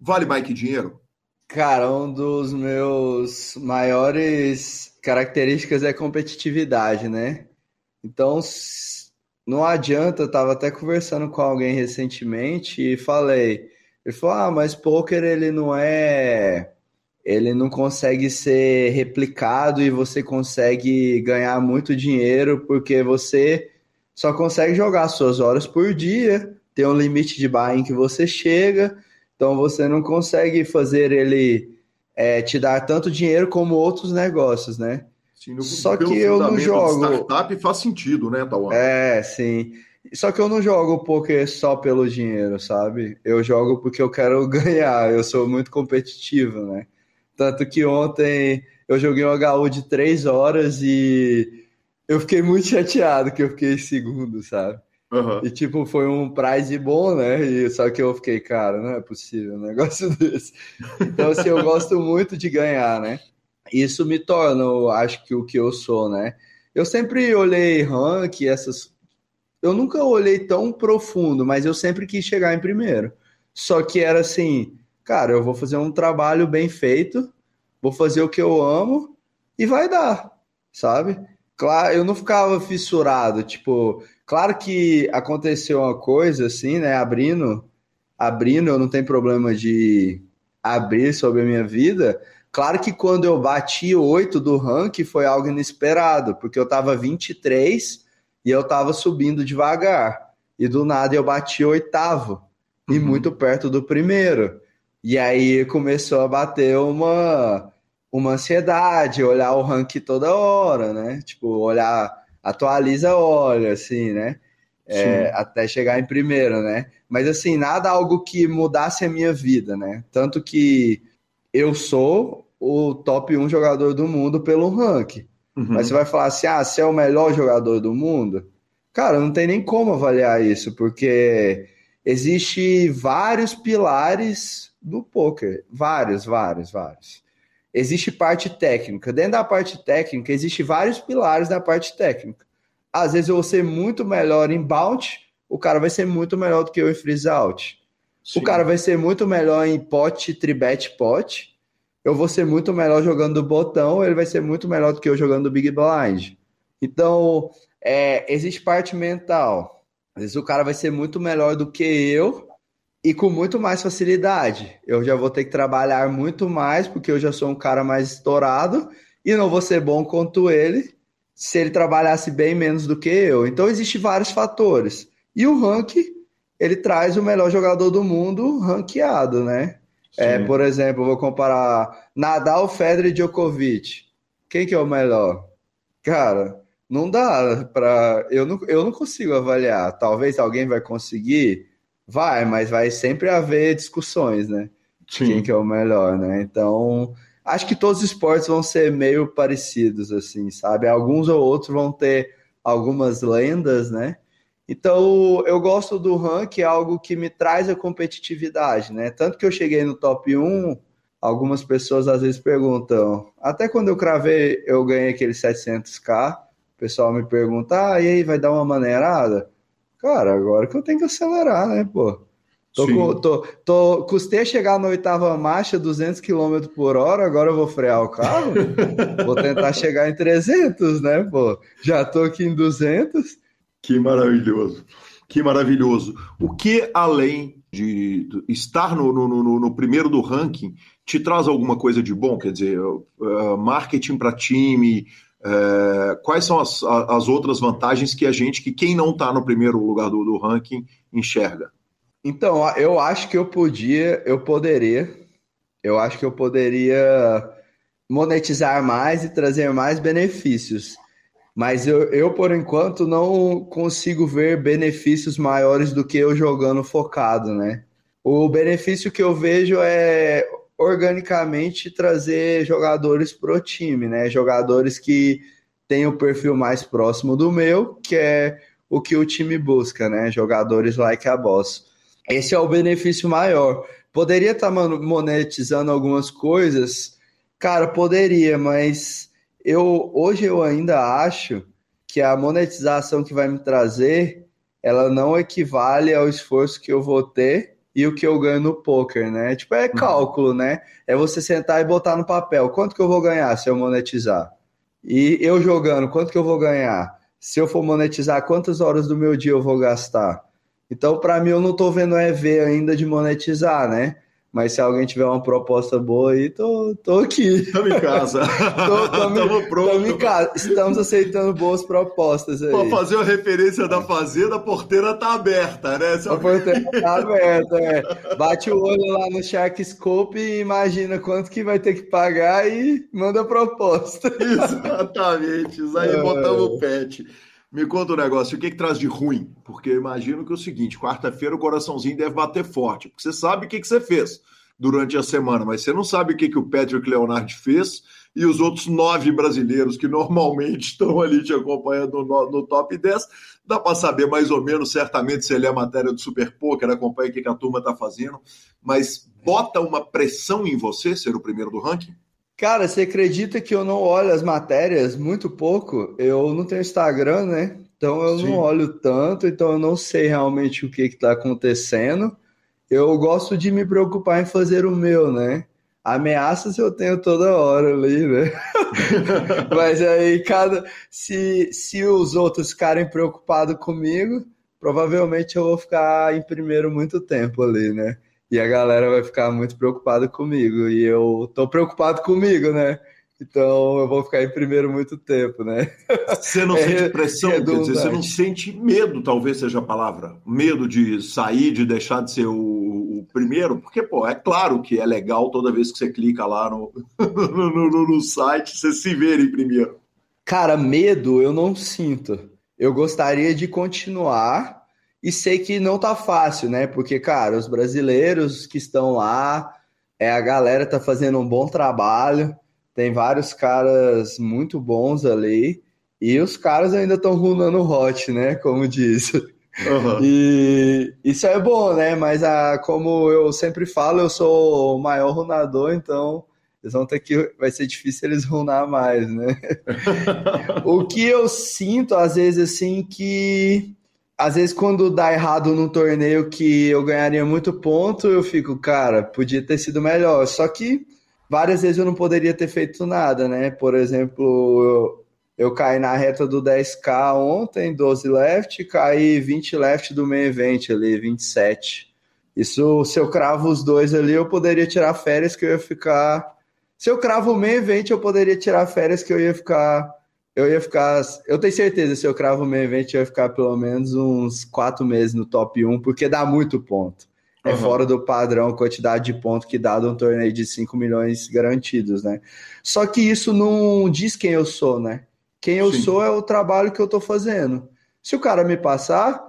Vale mais que dinheiro? Cara, um dos meus maiores características é competitividade, né? Então, não adianta, eu tava até conversando com alguém recentemente e falei, ele falou: "Ah, mas poker ele não é ele não consegue ser replicado e você consegue ganhar muito dinheiro porque você só consegue jogar suas horas por dia, tem um limite de buy em que você chega, então você não consegue fazer ele é, te dar tanto dinheiro como outros negócios, né? Sim, no, Só que eu não jogo. Startup faz sentido, né, Tauan? É, sim. Só que eu não jogo poker só pelo dinheiro, sabe? Eu jogo porque eu quero ganhar. Eu sou muito competitivo, né? Tanto que ontem eu joguei um HU de três horas e eu fiquei muito chateado que eu fiquei segundo, sabe? Uhum. E tipo, foi um prize bom, né? E, só que eu fiquei, cara, não é possível um negócio desse. Então, assim, eu gosto muito de ganhar, né? Isso me torna, eu acho que o que eu sou, né? Eu sempre olhei rank, essas. Eu nunca olhei tão profundo, mas eu sempre quis chegar em primeiro. Só que era assim, cara, eu vou fazer um trabalho bem feito, vou fazer o que eu amo e vai dar, sabe? Claro, eu não ficava fissurado, tipo, claro que aconteceu uma coisa assim, né, abrindo, abrindo, eu não tenho problema de abrir sobre a minha vida. Claro que quando eu bati oito do ranking foi algo inesperado, porque eu tava 23 e eu tava subindo devagar. E do nada eu bati oitavo, uhum. e muito perto do primeiro. E aí começou a bater uma uma ansiedade, olhar o ranking toda hora, né? Tipo, olhar, atualiza, olha, assim, né? É, até chegar em primeiro, né? Mas assim, nada algo que mudasse a minha vida, né? Tanto que eu sou o top 1 jogador do mundo pelo ranking. Uhum. Mas você vai falar assim: ah, você é o melhor jogador do mundo? Cara, não tem nem como avaliar isso, porque existe vários pilares do poker. Vários, vários, vários existe parte técnica. Dentro da parte técnica, existe vários pilares da parte técnica. Às vezes eu vou ser muito melhor em bounce, o cara vai ser muito melhor do que eu em freeze out. Sim. O cara vai ser muito melhor em pot, tribet, pot. Eu vou ser muito melhor jogando do botão, ele vai ser muito melhor do que eu jogando do big blind. Então, é, existe parte mental. Às vezes o cara vai ser muito melhor do que eu, e com muito mais facilidade. Eu já vou ter que trabalhar muito mais, porque eu já sou um cara mais estourado e não vou ser bom quanto ele se ele trabalhasse bem menos do que eu. Então, existem vários fatores. E o ranking, ele traz o melhor jogador do mundo ranqueado, né? É, por exemplo, vou comparar Nadal, Federer e Djokovic. Quem que é o melhor? Cara, não dá para eu não, eu não consigo avaliar. Talvez alguém vai conseguir Vai, mas vai sempre haver discussões, né? Sim. Quem que é o melhor, né? Então, acho que todos os esportes vão ser meio parecidos, assim, sabe? Alguns ou outros vão ter algumas lendas, né? Então, eu gosto do rank, é algo que me traz a competitividade, né? Tanto que eu cheguei no top 1, algumas pessoas às vezes perguntam, até quando eu cravei, eu ganhei aquele 700k, o pessoal me pergunta, ah, e aí, vai dar uma maneirada? Cara, agora que eu tenho que acelerar, né, pô? Tô, com, tô, tô, custei chegar na oitava marcha, 200 km por hora, agora eu vou frear o carro? vou tentar chegar em 300, né, pô? Já tô aqui em 200. Que maravilhoso, que maravilhoso. O que, além de estar no, no, no, no primeiro do ranking, te traz alguma coisa de bom? Quer dizer, uh, marketing para time, é, quais são as, as, outras vantagens que a gente, que quem não está no primeiro lugar do, do, ranking, enxerga? Então, eu acho que eu podia, eu poderia, eu acho que eu poderia monetizar mais e trazer mais benefícios. Mas eu, eu, por enquanto, não consigo ver benefícios maiores do que eu jogando focado, né? O benefício que eu vejo é organicamente trazer jogadores pro time, né? Jogadores que têm o perfil mais próximo do meu, que é o que o time busca, né? Jogadores like a boss. Esse é o benefício maior. Poderia estar tá monetizando algumas coisas? Cara, poderia, mas eu hoje eu ainda acho que a monetização que vai me trazer, ela não equivale ao esforço que eu vou ter e o que eu ganho no poker, né? Tipo, é uhum. cálculo, né? É você sentar e botar no papel. Quanto que eu vou ganhar se eu monetizar? E eu jogando, quanto que eu vou ganhar? Se eu for monetizar, quantas horas do meu dia eu vou gastar? Então, para mim, eu não estou vendo EV ainda de monetizar, né? Mas se alguém tiver uma proposta boa aí, tô, tô aqui. Estamos em casa. Estamos prontos. em casa. Estamos aceitando boas propostas aí. Para fazer uma referência da fazenda, a porteira tá aberta, né? Se a porteira tá aberta, é. Bate o olho lá no Shark Scope e imagina quanto que vai ter que pagar e manda a proposta. Exatamente. Isso aí, é. botamos o pet. Me conta um negócio, o que, que traz de ruim? Porque eu imagino que é o seguinte, quarta-feira o coraçãozinho deve bater forte, porque você sabe o que, que você fez durante a semana, mas você não sabe o que, que o Patrick Leonard fez e os outros nove brasileiros que normalmente estão ali te acompanhando no, no top 10. Dá para saber mais ou menos, certamente, se ele é matéria do Super Poker, acompanha o que, que a turma está fazendo, mas bota uma pressão em você ser o primeiro do ranking? Cara, você acredita que eu não olho as matérias muito pouco? Eu não tenho Instagram, né? Então eu Sim. não olho tanto, então eu não sei realmente o que está acontecendo. Eu gosto de me preocupar em fazer o meu, né? Ameaças eu tenho toda hora ali, né? Mas aí, cada. Se, se os outros ficarem preocupados comigo, provavelmente eu vou ficar em primeiro muito tempo ali, né? E a galera vai ficar muito preocupada comigo. E eu tô preocupado comigo, né? Então eu vou ficar em primeiro muito tempo, né? Você não é, sente pressão, quer dizer, você não sente medo, talvez seja a palavra. Medo de sair, de deixar de ser o, o primeiro, porque, pô, é claro que é legal toda vez que você clica lá no, no, no, no site, você se ver em primeiro. Cara, medo eu não sinto. Eu gostaria de continuar e sei que não tá fácil, né? Porque, cara, os brasileiros que estão lá, é a galera tá fazendo um bom trabalho, tem vários caras muito bons ali, e os caras ainda estão runando hot, né? Como diz. Uhum. E isso é bom, né? Mas a, como eu sempre falo, eu sou o maior runador, então eles vão ter que. Vai ser difícil eles runar mais, né? o que eu sinto, às vezes, assim, que às vezes quando dá errado num torneio que eu ganharia muito ponto, eu fico, cara, podia ter sido melhor. Só que várias vezes eu não poderia ter feito nada, né? Por exemplo, eu, eu caí na reta do 10k ontem, 12 left, caí 20 left do main event ali, 27. Isso, se eu cravo os dois ali, eu poderia tirar férias que eu ia ficar. Se eu cravo o main event, eu poderia tirar férias que eu ia ficar eu ia ficar. Eu tenho certeza, se eu cravo o meu evento, eu ia ficar pelo menos uns quatro meses no top 1, porque dá muito ponto. É uhum. fora do padrão a quantidade de ponto que dá de um torneio de 5 milhões garantidos, né? Só que isso não diz quem eu sou, né? Quem eu Sim. sou é o trabalho que eu tô fazendo. Se o cara me passar,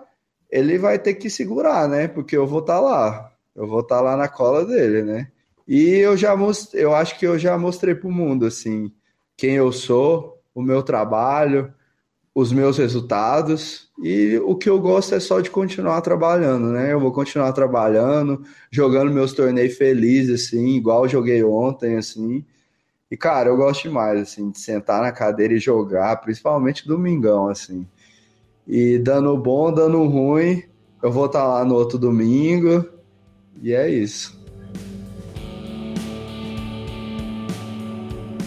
ele vai ter que segurar, né? Porque eu vou estar tá lá. Eu vou estar tá lá na cola dele, né? E eu já mostrei, eu acho que eu já mostrei pro mundo, assim, quem eu sou, o meu trabalho, os meus resultados e o que eu gosto é só de continuar trabalhando, né? Eu vou continuar trabalhando, jogando meus torneios felizes, assim, igual joguei ontem, assim. E, cara, eu gosto demais, assim, de sentar na cadeira e jogar, principalmente domingão, assim. E dando bom, dando ruim, eu vou estar lá no outro domingo. E é isso.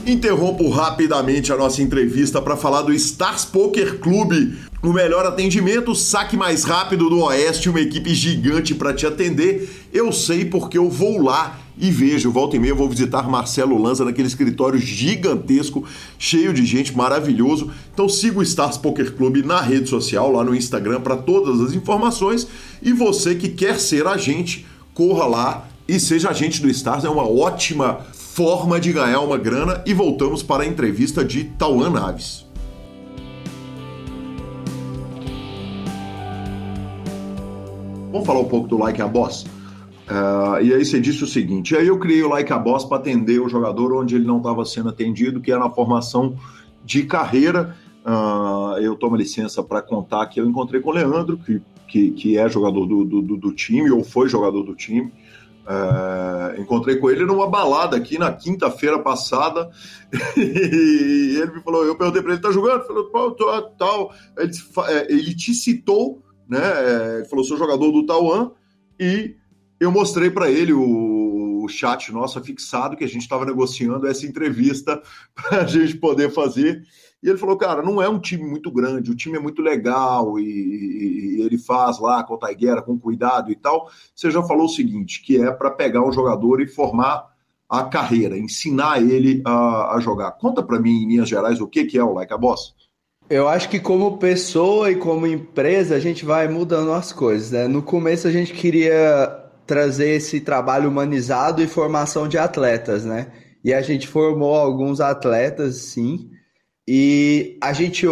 Interrompo rapidamente a nossa entrevista para falar do Stars Poker Clube, o melhor atendimento, saque mais rápido do Oeste, uma equipe gigante para te atender. Eu sei porque eu vou lá e vejo, volta e meia eu vou visitar Marcelo Lanza naquele escritório gigantesco, cheio de gente, maravilhoso. Então siga o Stars Poker Clube na rede social, lá no Instagram para todas as informações. E você que quer ser agente, corra lá e seja agente do Stars, é uma ótima forma de ganhar uma grana e voltamos para a entrevista de Tauan Naves. Vamos falar um pouco do Like a Boss? Uh, e aí você disse o seguinte: aí eu criei o Like a Boss para atender o jogador onde ele não estava sendo atendido, que era na formação de carreira. Uh, eu tomo licença para contar que eu encontrei com o Leandro, que, que, que é jogador do, do, do, time, ou foi jogador do time. Uh, encontrei com ele numa balada aqui na quinta-feira passada e ele me falou, eu perguntei para ele, tá jogando? Ele falou, tal, tal. Ele, é, ele te citou, né? É, ele falou, sou jogador do Tauan e eu mostrei para ele o, o, chat nosso fixado que a gente estava negociando essa entrevista para a gente poder fazer. E ele falou, cara, não é um time muito grande, o time é muito legal e, e ele faz lá com o Taiguera com cuidado e tal. Você já falou o seguinte, que é para pegar um jogador e formar a carreira, ensinar ele a, a jogar. Conta para mim, em Minas Gerais, o que, que é o Like a Boss. Eu acho que como pessoa e como empresa, a gente vai mudando as coisas, né? No começo a gente queria trazer esse trabalho humanizado e formação de atletas, né? E a gente formou alguns atletas, sim. E a gente,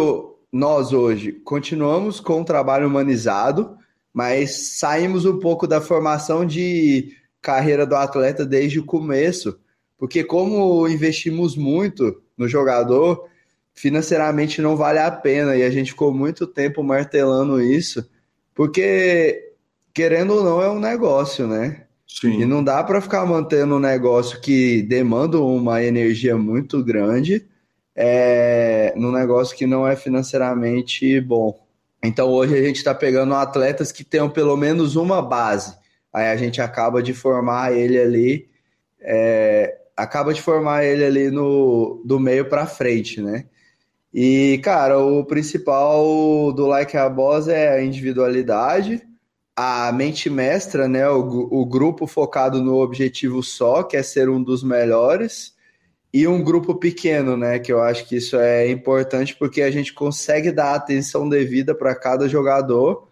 nós hoje, continuamos com o trabalho humanizado, mas saímos um pouco da formação de carreira do atleta desde o começo, porque como investimos muito no jogador, financeiramente não vale a pena e a gente ficou muito tempo martelando isso, porque querendo ou não, é um negócio, né? Sim. E não dá para ficar mantendo um negócio que demanda uma energia muito grande é, num negócio que não é financeiramente bom. Então hoje a gente está pegando atletas que tenham pelo menos uma base. Aí a gente acaba de formar ele ali, é, acaba de formar ele ali no, do meio para frente, né? E, cara, o principal do Like a Boss é a individualidade, a mente mestra, né, o, o grupo focado no objetivo só, que é ser um dos melhores, e um grupo pequeno, né, que eu acho que isso é importante porque a gente consegue dar atenção devida para cada jogador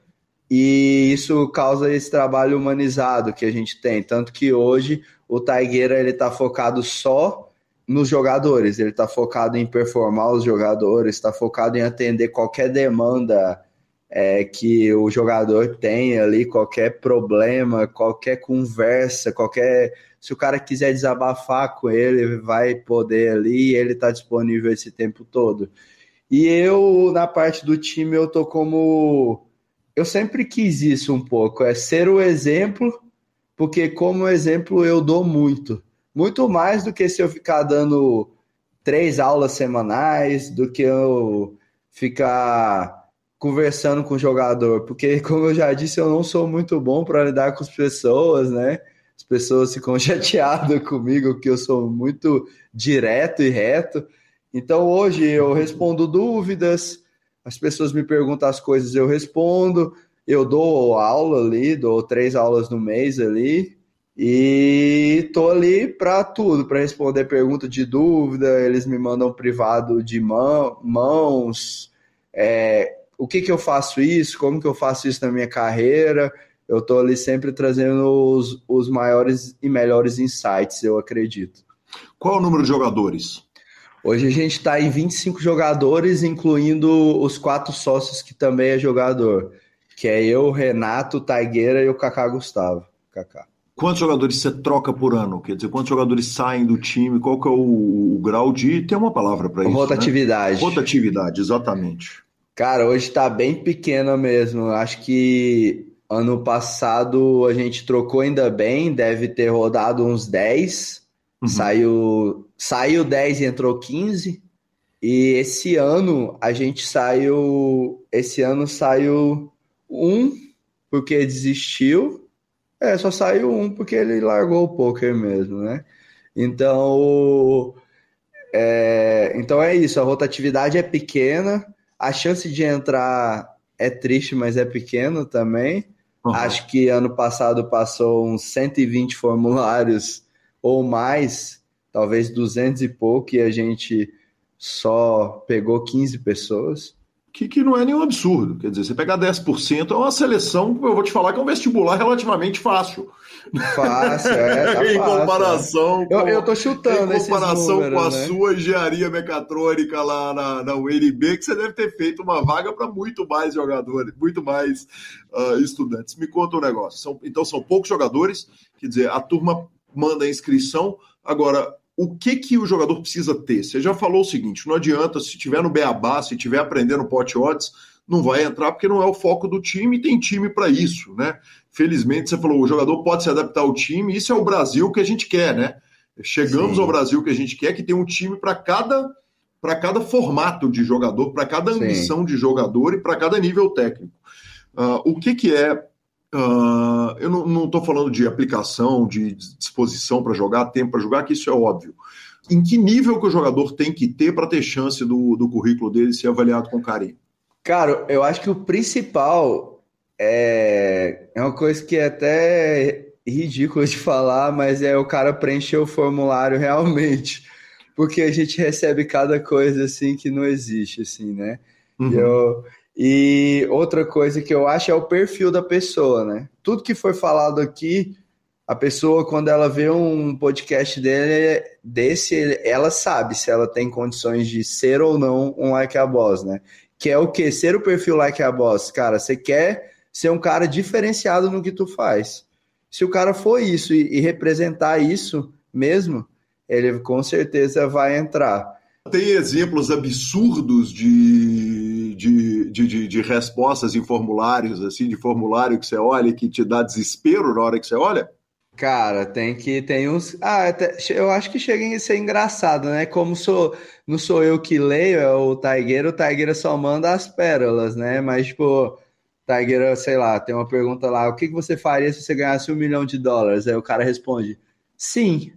e isso causa esse trabalho humanizado que a gente tem, tanto que hoje o Taigueira ele está focado só nos jogadores, ele está focado em performar os jogadores, está focado em atender qualquer demanda é, que o jogador tem ali qualquer problema, qualquer conversa, qualquer. Se o cara quiser desabafar com ele, vai poder ali, ele está disponível esse tempo todo. E eu, na parte do time, eu tô como. Eu sempre quis isso um pouco, é ser o exemplo, porque como exemplo eu dou muito. Muito mais do que se eu ficar dando três aulas semanais, do que eu ficar conversando com o jogador, porque, como eu já disse, eu não sou muito bom para lidar com as pessoas, né? As pessoas ficam chateadas comigo, que eu sou muito direto e reto. Então, hoje eu respondo dúvidas, as pessoas me perguntam as coisas, eu respondo, eu dou aula ali, dou três aulas no mês ali, e tô ali para tudo, para responder pergunta de dúvida, eles me mandam privado de mão, mãos, é, o que, que eu faço isso, como que eu faço isso na minha carreira. Eu estou ali sempre trazendo os, os maiores e melhores insights, eu acredito. Qual é o número de jogadores? Hoje a gente está em 25 jogadores, incluindo os quatro sócios que também é jogador, que é eu, Renato, Taigueira e o Kaká Gustavo. Kaká. Quantos jogadores você troca por ano? Quer dizer, quantos jogadores saem do time? Qual que é o, o grau de... Tem uma palavra para isso? Rotatividade. Né? Rotatividade, exatamente. Cara, hoje tá bem pequena mesmo. Acho que ano passado a gente trocou ainda bem, deve ter rodado uns 10. Uhum. Saiu, saiu 10 e entrou 15. E esse ano a gente saiu. Esse ano saiu um, porque desistiu. É, só saiu um porque ele largou o poker mesmo, né? Então. É, então é isso, a rotatividade é pequena a chance de entrar é triste, mas é pequeno também. Uhum. Acho que ano passado passou uns 120 formulários ou mais, talvez 200 e pouco, e a gente só pegou 15 pessoas. que, que não é nenhum absurdo. Quer dizer, você pegar 10% é uma seleção, eu vou te falar que é um vestibular relativamente fácil. Fácil, é. Tá em fácil, comparação é. com, eu, eu tô chutando em comparação números, com a né? sua engenharia mecatrônica lá na, na UNB, que você deve ter feito uma vaga para muito mais jogadores, muito mais uh, estudantes. Me conta um negócio. São, então, são poucos jogadores, quer dizer, a turma manda a inscrição. Agora, o que que o jogador precisa ter? Você já falou o seguinte: não adianta, se tiver no beabá, se tiver aprendendo pot odds, não vai entrar porque não é o foco do time e tem time para isso, né? Felizmente você falou, o jogador pode se adaptar ao time, isso é o Brasil que a gente quer, né? Chegamos Sim. ao Brasil que a gente quer, que tem um time para cada para cada formato de jogador, para cada Sim. ambição de jogador e para cada nível técnico. Ah, o que que é ah, eu não estou falando de aplicação, de disposição para jogar, tempo para jogar, que isso é óbvio. Em que nível que o jogador tem que ter para ter chance do, do currículo dele ser avaliado com carinho? Cara, eu acho que o principal é, é uma coisa que é até ridículo de falar, mas é o cara preencher o formulário realmente. Porque a gente recebe cada coisa assim que não existe, assim, né? Uhum. Eu- e outra coisa que eu acho é o perfil da pessoa, né? Tudo que foi falado aqui, a pessoa, quando ela vê um podcast dele, desse, ela sabe se ela tem condições de ser ou não um like a boss, né? Que é o quê? Ser o perfil like a boss. Cara, você quer ser um cara diferenciado no que tu faz. Se o cara for isso e, e representar isso mesmo, ele com certeza vai entrar. Tem exemplos absurdos de, de, de, de, de respostas em formulários, assim, de formulário que você olha e que te dá desespero na hora que você olha? Cara, tem que tem uns. Ah, até- eu acho que chega a ser engraçado, né? Como sou, não sou eu que leio, é o Taigueira, o Taigueira só manda as pérolas, né? Mas, tipo, Taigueira, sei lá, tem uma pergunta lá: o que que você faria se você ganhasse um milhão de dólares? Aí o cara responde: sim.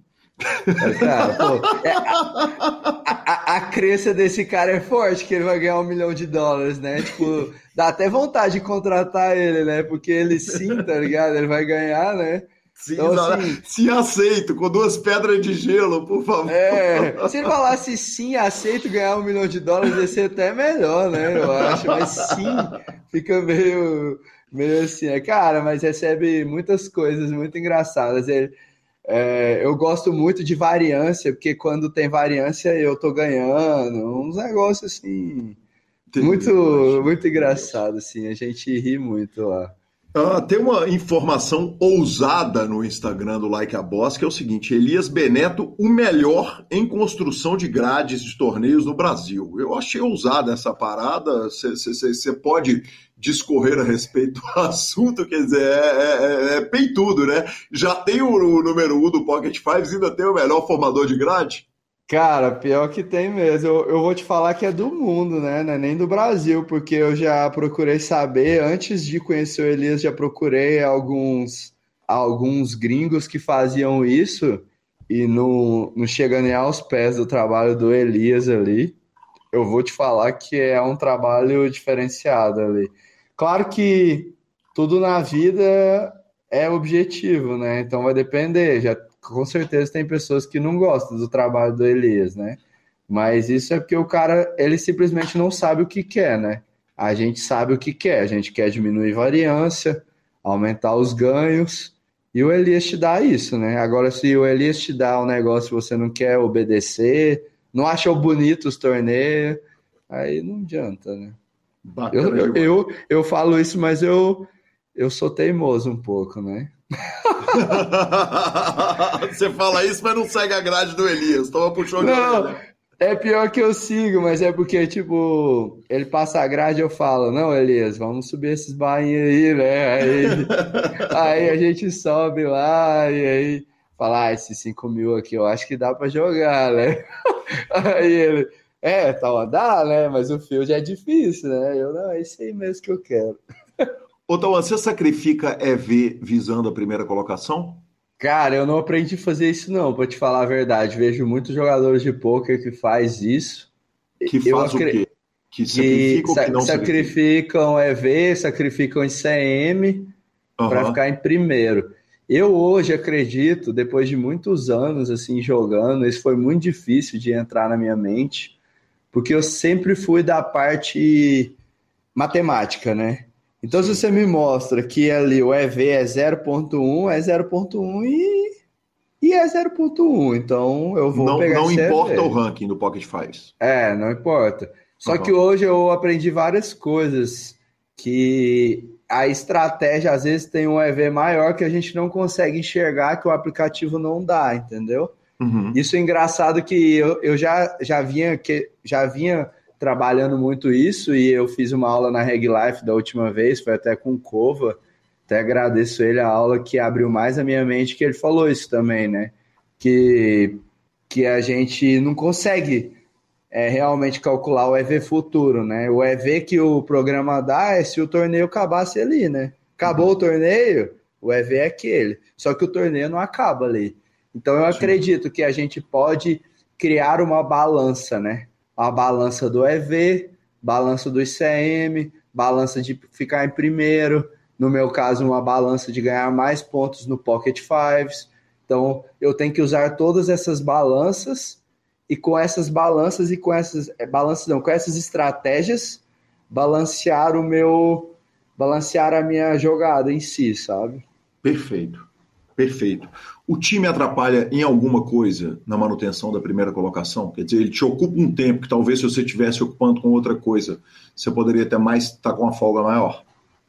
Cara, pô, é, a, a, a crença desse cara é forte, que ele vai ganhar um milhão de dólares, né? Tipo, dá até vontade de contratar ele, né? Porque ele sim, tá ligado? Ele vai ganhar, né? Sim, Então, assim- se aceito, com duas pedras de gelo, por favor. É, se ele falasse sim, aceito ganhar um milhão de dólares, ia ser até melhor, né? Eu acho, mas sim, fica meio, meio assim, é, cara, mas recebe muitas coisas muito engraçadas. Ele, é, eu gosto muito de variância, porque quando tem variância eu tô ganhando, uns negócios assim, muito, muito engraçado, assim, a gente ri muito lá. Ah, tem uma informação ousada no Instagram do Like a Boss, que é o seguinte: Elias Beneto, o melhor em construção de grades de torneios no Brasil. Eu achei ousada essa parada. Você pode discorrer a respeito do assunto, quer dizer, é, é, é peitudo, né? Já tem o, o número um do Pocket Fives, ainda tem o melhor formador de grade? Cara, pior que tem mesmo. Eu, eu vou te falar que é do mundo, né? É nem do Brasil, porque eu já procurei saber, antes de conhecer o Elias, já procurei alguns, alguns gringos que faziam isso e não, não chega nem aos pés do trabalho do Elias ali. Eu vou te falar que é um trabalho diferenciado ali. Claro que tudo na vida é objetivo, né? Então vai depender. Já com certeza tem pessoas que não gostam do trabalho do Elias, né? Mas isso é porque o cara, ele simplesmente não sabe o que quer, né? A gente sabe o que quer, a gente quer diminuir variância, aumentar os ganhos, e o Elias te dá isso, né? Agora, se o Elias te dá um negócio que você não quer obedecer, não achou bonito os torneios, aí não adianta, né? Eu, eu, eu, eu falo isso, mas eu, eu sou teimoso um pouco, né? Você fala isso, mas não segue a grade do Elias. Toma puxão de Não, orelha. é pior que eu sigo, mas é porque, tipo, ele passa a grade e eu falo, não, Elias, vamos subir esses bainhos aí, né? Aí, aí a gente sobe lá e aí fala, ah, esses 5 mil aqui eu acho que dá pra jogar, né? Aí ele, é, tá, dá, né? Mas o field é difícil, né? Eu, não, é isso aí mesmo que eu quero. Ô, Tauan, você sacrifica EV visando a primeira colocação? Cara, eu não aprendi a fazer isso não, pra te falar a verdade. Vejo muitos jogadores de poker que faz isso. Que Eu faz o acre- quê? Que Que sacrifica ou sa- que não sacrifica? sacrificam EV, sacrificam ICM para Aham. ficar em primeiro. Eu hoje acredito, depois de muitos anos assim jogando, isso foi muito difícil de entrar na minha mente, porque eu sempre fui da parte matemática, né? Então, se você me mostra que ali o EV é 0.1, é 0.1 e, e é 0.1. Então, eu vou não, pegar Não importa EV. o ranking do Pocket Fives. É, não importa. Só Uhum. que hoje eu aprendi várias coisas que a estratégia às vezes tem um EV maior que a gente não consegue enxergar que o aplicativo não dá, entendeu? Uhum. Isso é engraçado que eu, eu já, já vinha que já vinha trabalhando muito isso e eu fiz uma aula na Reg Life da última vez, foi até com o Cova. Até agradeço ele a aula que abriu mais a minha mente, que ele falou isso também, né? Que, que a gente não consegue é, realmente calcular o EV futuro, né? O EV que o programa dá é se o torneio acabasse ali, né? Acabou o torneio, o EV é aquele. Só que o torneio não acaba ali. Então eu Sim. acredito que a gente pode criar uma balança, né? Uma balança do EV, balança do ICM, balança de ficar em primeiro, no meu caso, uma balança de ganhar mais pontos no Pocket Fives. Então, eu tenho que usar todas essas balanças e com essas balanças e com essas é, balanças não, com essas estratégias balancear o meu balancear a minha jogada em si, sabe? Perfeito. Perfeito. O time atrapalha em alguma coisa na manutenção da primeira colocação? Quer dizer, ele te ocupa um tempo que talvez se você estivesse ocupando com outra coisa, você poderia ter mais estar com uma folga maior.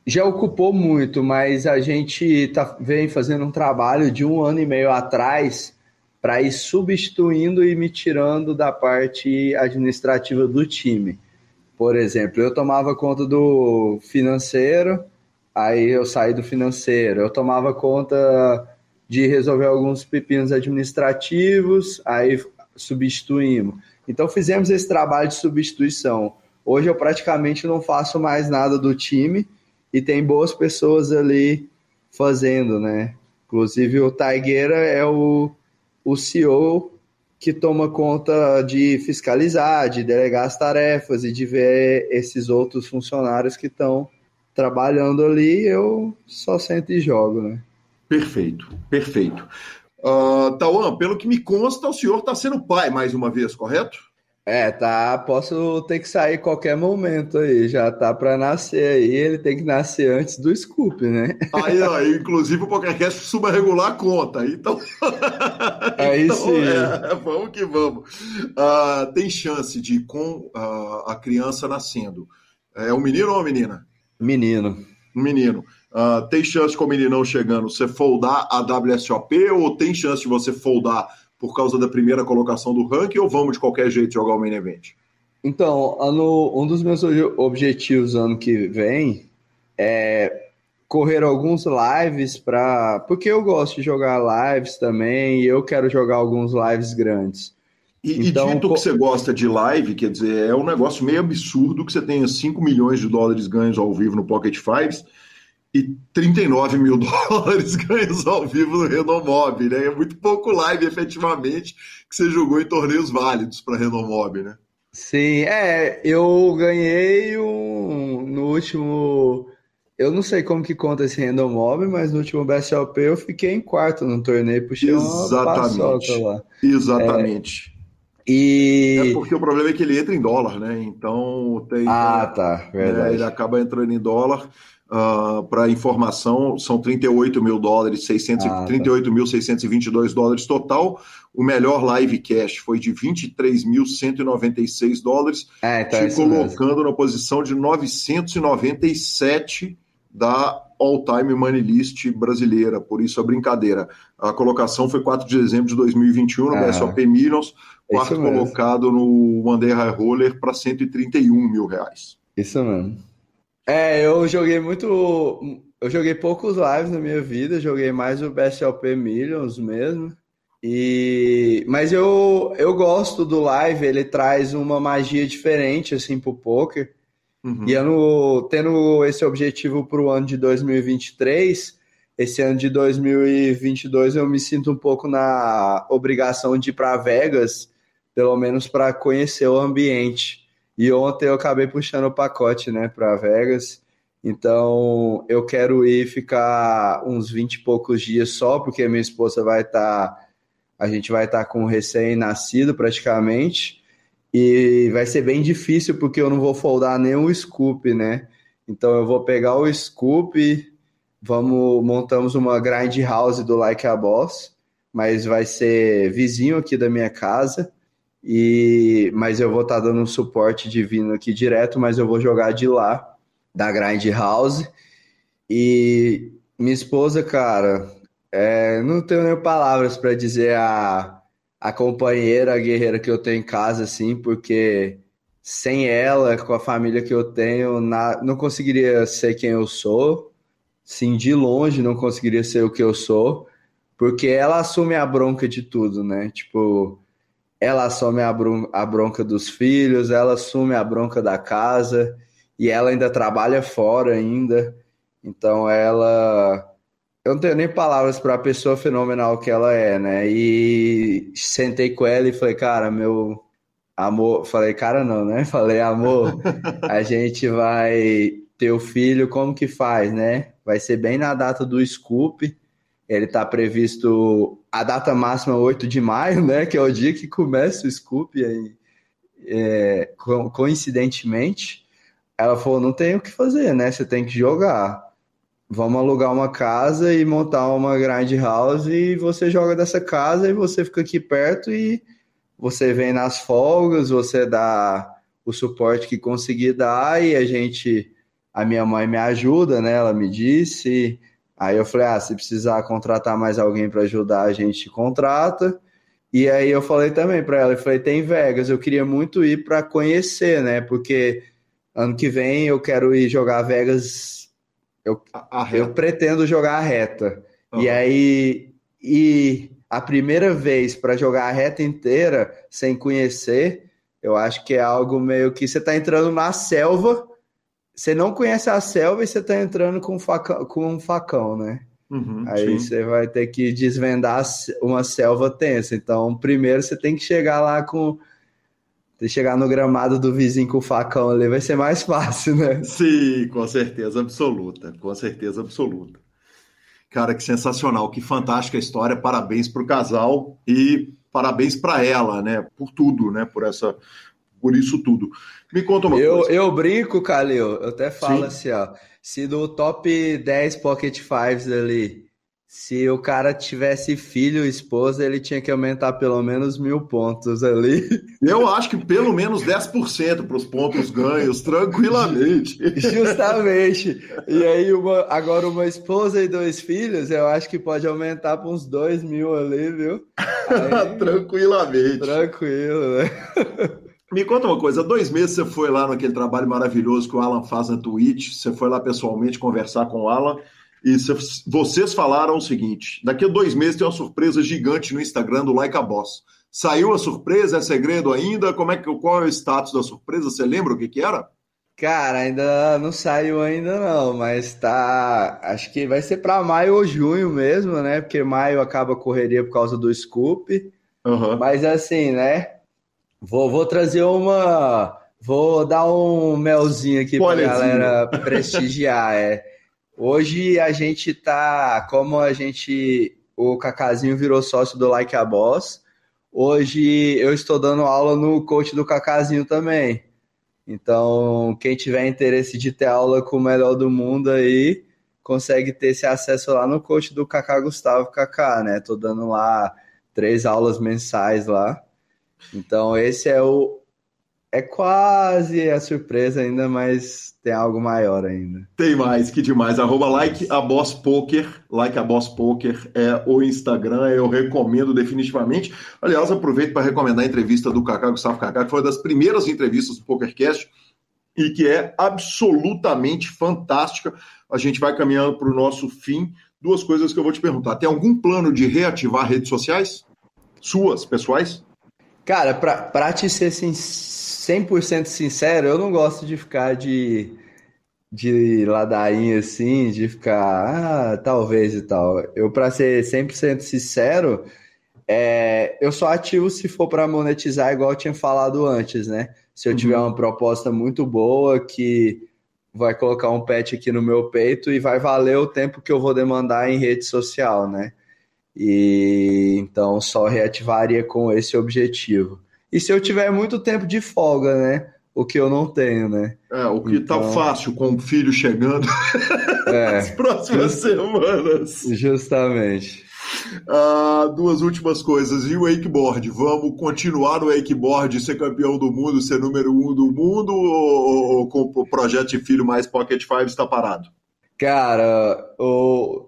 Já ocupou muito, mas a gente tá, vem fazendo um trabalho de um ano e meio atrás para ir substituindo e me tirando da parte administrativa do time. Por exemplo, eu tomava conta do financeiro, aí eu saí do financeiro. Eu tomava conta de resolver alguns pepinos administrativos, aí substituímos. Então fizemos esse trabalho de substituição. Hoje eu praticamente não faço mais nada do time e tem boas pessoas ali fazendo, né? Inclusive o Taigueira é o, o CEO que toma conta de fiscalizar, de delegar as tarefas e de ver esses outros funcionários que estão trabalhando ali, eu só sento e jogo, né? Perfeito, perfeito. Uh, Tauan, pelo que me consta, o senhor está sendo pai mais uma vez, correto? É, tá. Posso ter que sair qualquer momento aí. Já tá para nascer aí. Ele tem que nascer antes do Scoop, né? Aí, aí inclusive o PokerCast subarregular conta. Então. Aí então, sim. É, vamos que vamos. Uh, tem chance de, com uh, a criança nascendo, é um menino ou uma menina? Menino. Um menino. Uh, tem chance com o meninão chegando você foldar a WSOP ou tem chance de você foldar por causa da primeira colocação do ranking ou vamos de qualquer jeito jogar o main event? Então, ano, um dos meus objetivos ano que vem é correr alguns lives para porque eu gosto de jogar lives também e eu quero jogar alguns lives grandes. E, então, e dito que você gosta de live, quer dizer, é um negócio meio absurdo que você tenha 5 milhões de dólares ganhos ao vivo no Pocket Fives e 39 mil dólares ganhos ao vivo no Renomob, né? É muito pouco live, efetivamente, que você jogou em torneios válidos para Renomob, né? Sim, é, eu ganhei um no último. Eu não sei como que conta esse Renomob, mas no último BSLP eu fiquei em quarto no torneio, puxei Exatamente. uma paçoca lá. Exatamente. É, e... É porque o problema é que ele entra em dólar, né? Então tem. Ah, tá. Verdade. Né? Ele acaba entrando em dólar. Uh, para informação, são 38 mil dólares, 600, ah, 38.622 dólares total. O melhor live cash foi de 23.196 dólares, é, então te colocando mesmo. na posição de 997 da all-time money list brasileira. Por isso a brincadeira. A colocação foi 4 de dezembro de 2021 no ah, BSOP Millions, quarto colocado no One Day High Roller para 131 mil reais. Isso mesmo. É, eu joguei muito. Eu joguei poucos lives na minha vida, joguei mais o BSLP Millions mesmo. E mas eu, eu gosto do live, ele traz uma magia diferente assim pro poker. Uhum. E eu tendo esse objetivo para o ano de 2023, esse ano de 2022 eu me sinto um pouco na obrigação de ir para Vegas, pelo menos para conhecer o ambiente. E ontem eu acabei puxando o pacote, né, para Vegas. Então eu quero ir ficar uns 20 e poucos dias só, porque minha esposa vai estar. Tá, a gente vai estar tá com recém-nascido praticamente. E vai ser bem difícil, porque eu não vou foldar nenhum scoop, né? Então eu vou pegar o Scoop, vamos montamos uma grind house do Like a Boss, mas vai ser vizinho aqui da minha casa. E mas eu vou estar tá dando um suporte divino aqui direto, mas eu vou jogar de lá da grind house. E minha esposa, cara, é, não tenho nem palavras para dizer a, a companheira, a guerreira que eu tenho em casa, assim, porque sem ela, com a família que eu tenho, na, não conseguiria ser quem eu sou. Sim, de longe não conseguiria ser o que eu sou, porque ela assume a bronca de tudo, né? Tipo, ela assume a, bron a bronca dos filhos, ela assume a bronca da casa e ela ainda trabalha fora ainda. Então ela eu não tenho nem palavras para a pessoa fenomenal que ela é, né? E sentei com ela e falei, cara, meu amor, falei, cara, não, né? Falei, amor, a gente vai ter o filho, como que faz, né? Vai ser bem na data do Scoop. Ele está previsto a data máxima 8 de maio, né? Que é o dia que começa o Scoop aí, é, coincidentemente. Ela falou, não tem o que fazer, né? Você tem que jogar. Vamos alugar uma casa e montar uma grind house e você joga dessa casa e você fica aqui perto e você vem nas folgas, você dá o suporte que conseguir dar e a gente, a minha mãe me ajuda, né? Ela me disse. Aí eu falei, ah, se precisar contratar mais alguém para ajudar, a gente contrata. E aí eu falei também para ela, eu falei, tem Vegas, eu queria muito ir para conhecer, né? Porque ano que vem eu quero ir jogar Vegas. Eu, eu pretendo jogar a reta. Uhum. E aí e a primeira vez para jogar a reta inteira sem conhecer, eu acho que é algo meio que você está entrando na selva, você não conhece a selva e você está entrando com, facão, com um facão, né? Uhum, Aí sim. você vai ter que desvendar uma selva tensa. Então, primeiro você tem que chegar lá com. Chegar no gramado do vizinho com o facão ali vai ser mais fácil, né? Sim, com certeza absoluta. Com certeza absoluta. Cara, que sensacional, que fantástica história. Parabéns para o casal e parabéns para ela, né? Por tudo, né? Por essa, por isso tudo. Me conta uma eu, coisa. Eu brinco, Calil, eu até falo Sim. assim, ó. Se do top 10 Pocket Fives ali se o cara tivesse filho esposa, ele tinha que aumentar pelo menos mil pontos ali. Eu acho que pelo menos 10% para os pontos ganhos, tranquilamente. Justamente. E aí, uma, agora uma esposa e dois filhos, eu acho que pode aumentar para uns dois mil ali, viu? Aí, tranquilamente. Tranquilo, né? Me conta uma coisa, dois meses você foi lá naquele trabalho maravilhoso que o Alan faz na Twitch, você foi lá pessoalmente conversar com o Alan. E vocês falaram o seguinte: daqui a dois meses tem uma surpresa gigante no Instagram do Like a Boss. Saiu a surpresa? É segredo ainda? Como é que qual é o status da surpresa? Você lembra o que, que era? Cara, ainda não saiu ainda não, mas tá. Acho que vai ser para maio ou junho mesmo, né? Porque maio acaba a correria por causa do Scoop. Uhum. Mas assim, né? Vou, vou trazer uma. Vou dar um melzinho aqui para galera prestigiar. É. Hoje a gente tá, como a gente, o Cacazinho virou sócio do Like a Boss, hoje eu estou dando aula no coach do Cacazinho também. Então, quem tiver interesse de ter aula com o melhor do mundo aí, consegue ter esse acesso lá no coach do Kaká Gustavo Kaká, né? Tô dando lá três aulas mensais lá. Então, esse é o, é quase a surpresa ainda, mas tem algo maior ainda. Tem mais, que demais. Arroba like a Boss Poker, like a Boss Poker é o Instagram, eu recomendo definitivamente. Aliás, aproveito para recomendar a entrevista do Kaká Gustavo Kaká, que foi uma das primeiras entrevistas do PokerCast e que é absolutamente fantástica. A gente vai caminhando para o nosso fim. Duas coisas que eu vou te perguntar. Tem algum plano de reativar redes sociais? Suas, pessoais? Cara, para te ser sincero, 100% sincero, eu não gosto de ficar de, de ladainha assim, de ficar, ah, talvez e tal. Eu, para ser 100% sincero, é, eu só ativo se for para monetizar, igual eu tinha falado antes, né? Se eu uhum. tiver uma proposta muito boa que vai colocar um pet aqui no meu peito e vai valer o tempo que eu vou demandar em rede social, né? E então só reativaria com esse objetivo. E se eu tiver muito tempo de folga, né? o que eu não tenho, né? É, o que tá então... tá fácil com o filho chegando é, nas próximas just... semanas. Justamente. Ah, duas últimas coisas. E o wakeboard? Vamos continuar no wakeboard, ser campeão do mundo, ser número um do mundo? Ou, ou com o projeto de filho mais Pocket Five está parado? Cara, o, eu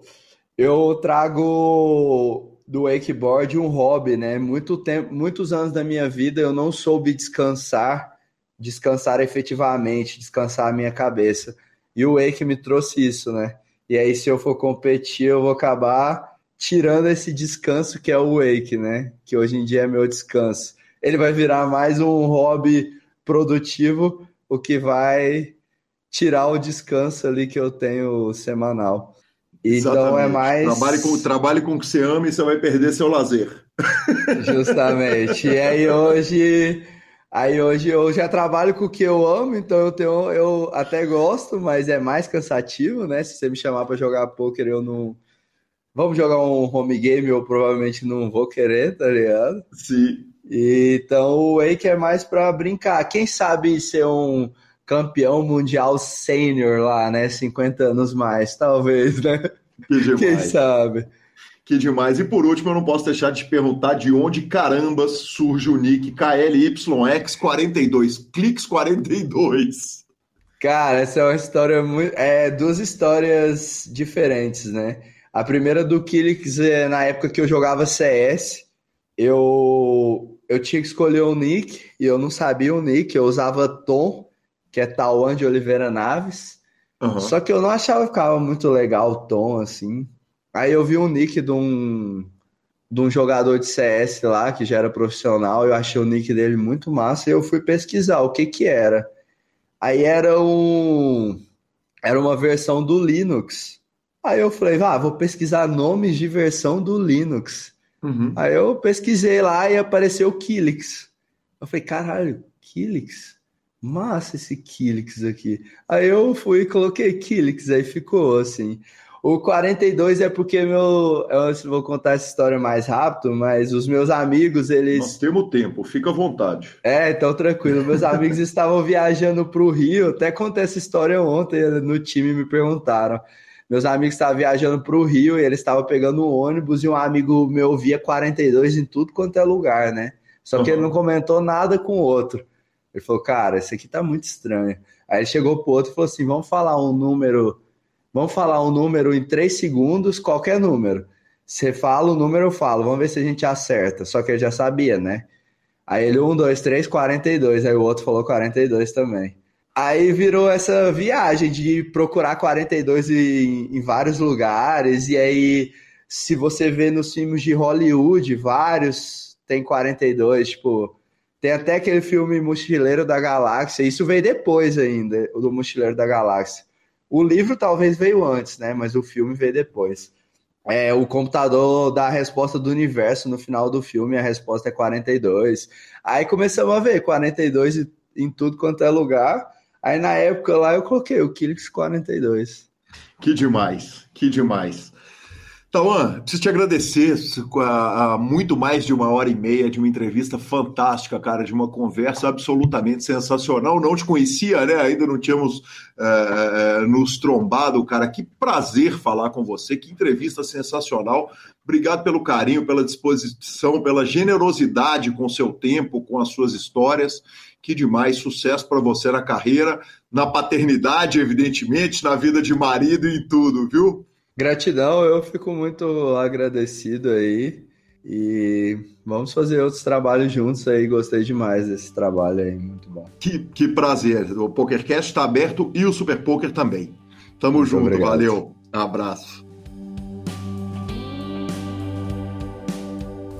trago do wakeboard um hobby, né? Muito tempo, muitos anos da minha vida eu não soube descansar, descansar efetivamente, descansar a minha cabeça. E o wake me trouxe isso, né? E aí, se eu for competir, eu vou acabar tirando esse descanso que é o wake, né? Que hoje em dia é meu descanso. Ele vai virar mais um hobby produtivo, o que vai tirar o descanso ali que eu tenho semanal. Então é Exatamente. é mais. Trabalhe com, trabalhe com o que você ama e você vai perder seu lazer. Justamente. E aí hoje. Aí hoje eu já trabalho com o que eu amo, então eu tenho, eu até gosto, mas é mais cansativo, né? Se você me chamar para jogar poker, eu não. Vamos jogar um home game, eu provavelmente não vou querer, tá ligado? Sim. Então o Wake é mais para brincar. Quem sabe ser um campeão mundial sênior lá, né? 50 anos mais, talvez, né? Que demais. Quem sabe? Que demais. E por último, eu não posso deixar de te perguntar de onde carambas surge o nick KLYX42, Clix 42. Cara, essa é uma história muito. É duas histórias diferentes, né? A primeira do Kilix é na época que eu jogava CS. Eu, eu tinha que escolher o nick e eu não sabia o nick, eu usava Tom que é Tauan de Oliveira Naves. Uhum. Só que eu não achava que ficava muito legal o tom, assim. Aí eu vi um nick de um, de um jogador de CS lá, que já era profissional, eu achei o nick dele muito massa, e eu fui pesquisar o que que era. Aí era um... Era uma versão do Linux. Aí eu falei, ah, vou pesquisar nomes de versão do Linux. Uhum. Aí eu pesquisei lá e apareceu Kilix. Eu falei, caralho, Kilix? Massa esse Kilix aqui. Aí eu fui e coloquei Kilix, aí ficou assim. O 42 é porque meu. Eu vou contar essa história mais rápido, mas os meus amigos, eles. Nós temos tempo, fica à vontade. É, então tranquilo. Meus amigos estavam viajando para o Rio, até contei essa história ontem no time, me perguntaram. Meus amigos estavam viajando para o Rio e eles estavam pegando um ônibus e um amigo meu via 42 em tudo quanto é lugar, né? Só que uhum. ele não comentou nada com o outro. Ele falou, cara, esse aqui tá muito estranho. Aí ele chegou pro outro e falou assim: vamos falar um número, vamos falar um número em três segundos, qualquer número. Você fala o número, eu falo, vamos ver se a gente acerta. Só que ele já sabia, né? Aí ele, um, dois, três, 42. Aí o outro falou 42 também. Aí virou essa viagem de procurar 42 em, em vários lugares. E aí, se você vê nos filmes de Hollywood, vários tem 42, tipo tem até aquele filme Mochileiro da Galáxia, isso veio depois ainda, do Mochileiro da Galáxia. O livro talvez veio antes, né? Mas o filme veio depois. É, o computador dá a resposta do universo no final do filme, a resposta é 42. Aí começamos a ver 42 em tudo quanto é lugar. Aí na época lá eu coloquei o Kilix 42. Que demais, que demais. Tauan, preciso te agradecer a, a, muito mais de uma hora e meia de uma entrevista fantástica, cara, de uma conversa absolutamente sensacional. Não te conhecia, né? Ainda não tínhamos é, nos trombado, cara. Que prazer falar com você, que entrevista sensacional. Obrigado pelo carinho, pela disposição, pela generosidade com o seu tempo, com as suas histórias. Que demais, sucesso para você na carreira, na paternidade, evidentemente, na vida de marido e em tudo, viu? Gratidão, eu fico muito agradecido aí. E vamos fazer outros trabalhos juntos aí. Gostei demais desse trabalho aí, muito bom. Que, que prazer. O PokerCast está aberto e o Super Poker também. Tamo muito junto, obrigado. valeu. Abraço.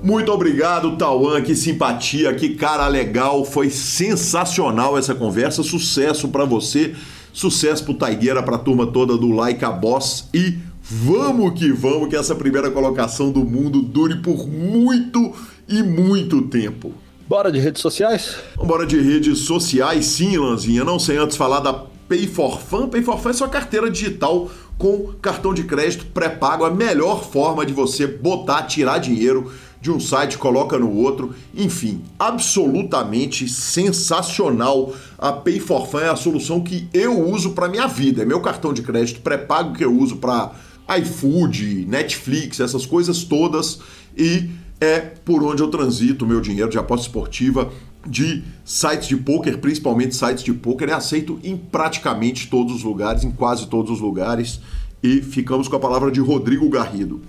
Muito obrigado, Tauan. Que simpatia, que cara legal. Foi sensacional essa conversa. Sucesso para você, sucesso pro Taigueira, pra turma toda do Like a Boss e Vamos que vamos, que essa primeira colocação do mundo dure por muito e muito tempo. Bora de redes sociais? Bora de redes sociais, sim, Lanzinha. Não sem antes falar da Pay for Fun. Pay for Fun é sua carteira digital com cartão de crédito pré-pago, a melhor forma de você botar, tirar dinheiro de um site, coloca no outro. Enfim, absolutamente sensacional. A Pay for Fun é a solução que eu uso para minha vida. É meu cartão de crédito pré-pago que eu uso para iFood, Netflix, essas coisas todas. E é por onde eu transito meu dinheiro de aposta esportiva de sites de poker, principalmente sites de poker, é aceito em praticamente todos os lugares, em quase todos os lugares. E ficamos com a palavra de Rodrigo Garrido.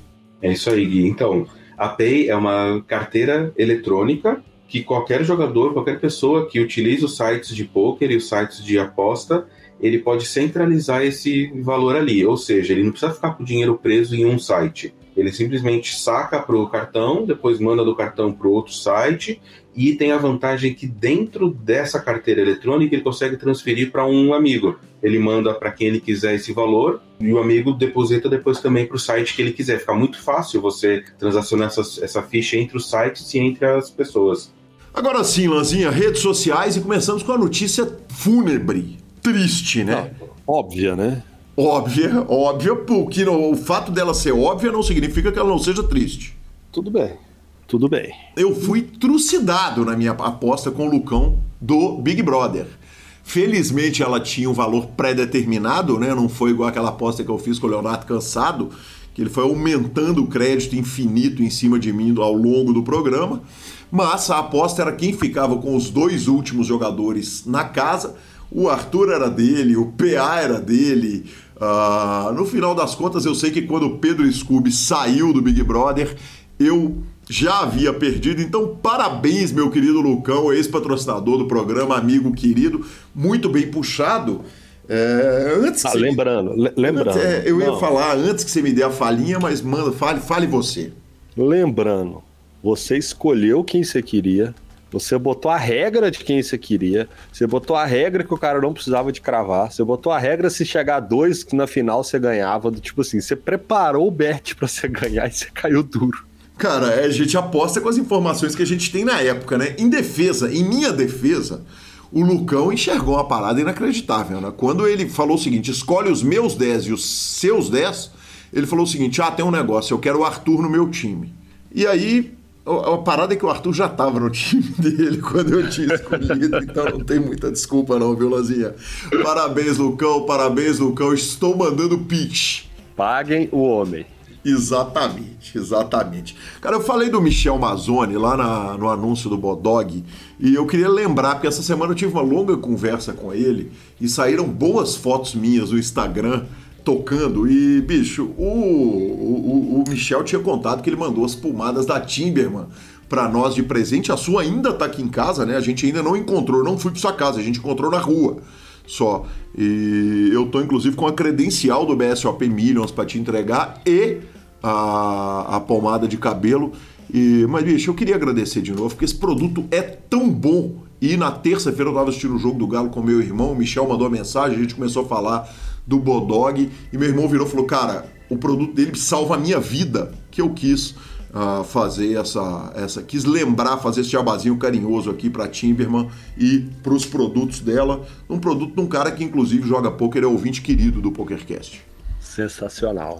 É isso aí, Gui. Então, a Pay é uma carteira eletrônica que qualquer jogador, qualquer pessoa que utilize os sites de poker e os sites de aposta, ele pode centralizar esse valor ali. Ou seja, ele não precisa ficar com o dinheiro preso em um site. Ele simplesmente saca para o cartão, depois manda do cartão para outro site e tem a vantagem que dentro dessa carteira eletrônica ele consegue transferir para um amigo. Ele manda para quem ele quiser esse valor e o amigo deposita depois também para o site que ele quiser. Fica muito fácil você transacionar essa, essa ficha entre os sites e entre as pessoas. Agora sim, Lanzinha, redes sociais e começamos com a notícia fúnebre, triste, né? óbvia, né? Óbvia, óbvia, porque o fato dela ser óbvia não significa que ela não seja triste. Tudo bem, tudo bem. Eu fui trucidado na minha aposta com o Lucão do Big Brother. Felizmente ela tinha um valor pré-determinado, né? Não foi igual aquela aposta que eu fiz com o Leonardo Cansado, que ele foi aumentando o crédito infinito em cima de mim ao longo do programa. Mas a aposta era quem ficava com os dois últimos jogadores na casa. O Arthur era dele, o PA era dele, Uh, no final das contas, eu sei que quando o Pedro Scooby saiu do Big Brother, eu já havia perdido. Então, parabéns, meu querido Lucão, ex-patrocinador do programa, amigo querido, muito bem puxado. É, antes ah, lembrando, lembrando. É, eu ia falar antes que você me dê a falinha, mas manda, fale, fale você. Lembrando, você escolheu quem você queria, você botou a regra de quem você queria. Você botou a regra que o cara não precisava de cravar. Você botou a regra se chegar a dois que na final você ganhava. Do tipo assim, você preparou o bet para você ganhar e você caiu duro. Cara, é, a gente aposta com as informações que a gente tem na época, né? Em defesa, em minha defesa, o Lucão enxergou uma parada inacreditável, né? Quando ele falou o seguinte: escolhe os meus 10 e os seus 10, ele falou o seguinte: ah, tem um negócio, eu quero o Arthur no meu time. E aí a parada é que o Arthur já estava no time dele quando eu tinha escolhido, então não tem muita desculpa não, viu, Lazinha? Parabéns, Lucão, parabéns, Lucão. Estou mandando pitch. Paguem o homem. Exatamente, exatamente. Cara, eu falei do Michel Mazzoni lá na, no anúncio do Bodog e eu queria lembrar, porque essa semana eu tive uma longa conversa com ele e saíram boas fotos minhas no Instagram tocando. E, bicho, o, o, o Michel tinha contado que ele mandou as pomadas da Timberman para nós de presente. A sua ainda tá aqui em casa, né? A gente ainda não encontrou, não fui para sua casa, a gente encontrou na rua só. E eu tô inclusive com a credencial do BSOP Millions para te entregar e a, a pomada de cabelo. E, mas, bicho, eu queria agradecer de novo, porque esse produto é tão bom. E na terça-feira eu tava assistindo o jogo do Galo com meu irmão, o Michel mandou uma mensagem, a gente começou a falar do Bodog. E meu irmão virou e falou: Cara, o produto dele salva a minha vida. Que eu quis uh, fazer essa, essa. Quis lembrar, fazer esse jabazinho carinhoso aqui para Timberman e para os produtos dela. Um produto de um cara que, inclusive, joga poker, é ouvinte querido do PokerCast. Sensacional.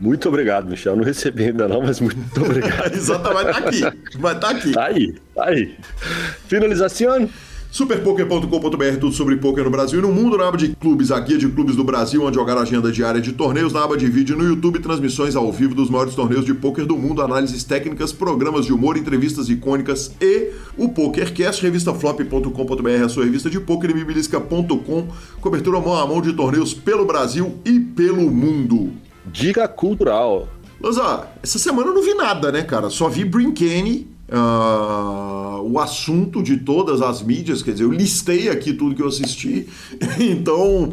Muito obrigado, Michel. Não recebi ainda não, mas muito obrigado. Exatamente, tá aqui. Vai tá aqui. Tá aí, tá aí. Finalização. Superpoker.com.br, tudo sobre poker no Brasil e no mundo, na aba de clubes, a guia de clubes do Brasil, onde jogar a agenda diária de torneios, na aba de vídeo no YouTube, transmissões ao vivo dos maiores torneios de poker do mundo, análises técnicas, programas de humor, entrevistas icônicas e o PokerCast, revistaflop.com.br, a sua revista de poker e mibilisca.com, cobertura mão a mão de torneios pelo Brasil e pelo mundo. Dica cultural. Lanza, essa semana eu não vi nada, né, cara? Só vi Brinkane uh, o assunto de todas as mídias, quer dizer, eu listei aqui tudo que eu assisti, então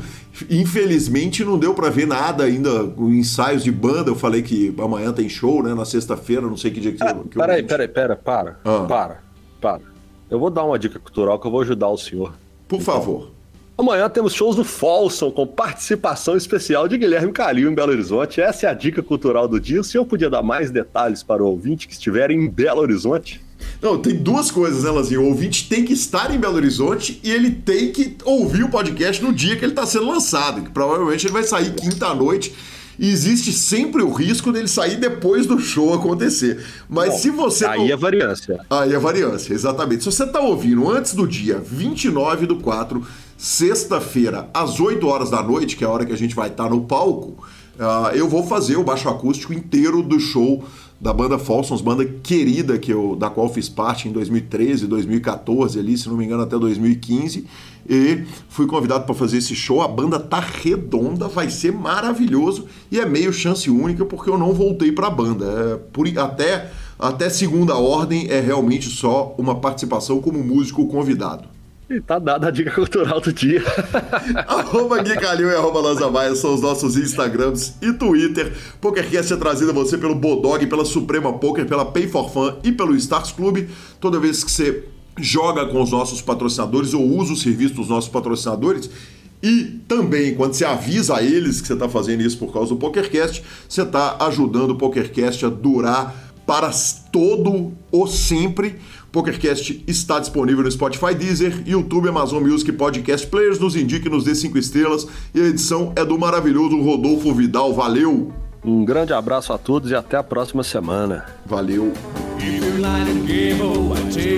infelizmente não deu para ver nada ainda, ensaios de banda, eu falei que amanhã tem show, né, na sexta-feira, não sei que dia que, ah, que Peraí, peraí, pera, para, ah. para, para. Eu vou dar uma dica cultural que eu vou ajudar o senhor. Por então, favor. Amanhã temos shows do Folsom com participação especial de Guilherme Calil em Belo Horizonte. Essa é a dica cultural do dia. O senhor podia dar mais detalhes para o ouvinte que estiver em Belo Horizonte? Não, tem duas coisas, né, Lazinho? O ouvinte tem que estar em Belo Horizonte e ele tem que ouvir o podcast no dia que ele está sendo lançado, que provavelmente ele vai sair quinta-noite. e existe sempre o risco dele sair depois do show acontecer. Mas Bom, se você. Aí é variância. Aí é variância, exatamente. Se você está ouvindo antes do dia 29 do 4, sexta-feira, às 8 horas da noite, que é a hora que a gente vai estar tá no palco, uh, eu vou fazer o baixo acústico inteiro do show da banda Folsons, banda querida que eu, da qual fiz parte em 2013, 2014 ali, se não me engano até 2015, e fui convidado para fazer esse show. A banda tá redonda, vai ser maravilhoso e é meio chance única porque eu não voltei para a banda. É, por, até até segunda ordem é realmente só uma participação como músico convidado. E tá dada a dica cultural do dia. arroba Gui Calil e arroba Lanza Maia são os nossos Instagrams e Twitter. PokerCast é trazido a você pelo Bodog, pela Suprema Poker, pela Pay for Fun e pelo Stars Club. Toda vez que você joga com os nossos patrocinadores ou usa o serviço dos nossos patrocinadores, e também, quando você avisa a eles que você está fazendo isso por causa do PokerCast, você está ajudando o PokerCast a durar para todo o sempre PokerCast está disponível no Spotify, Deezer, YouTube, Amazon Music, Podcast Players. Nos indique, nos dê cinco estrelas. E a edição é do maravilhoso Rodolfo Vidal. Valeu! Um grande abraço a todos e até a próxima semana. Valeu! I don't want to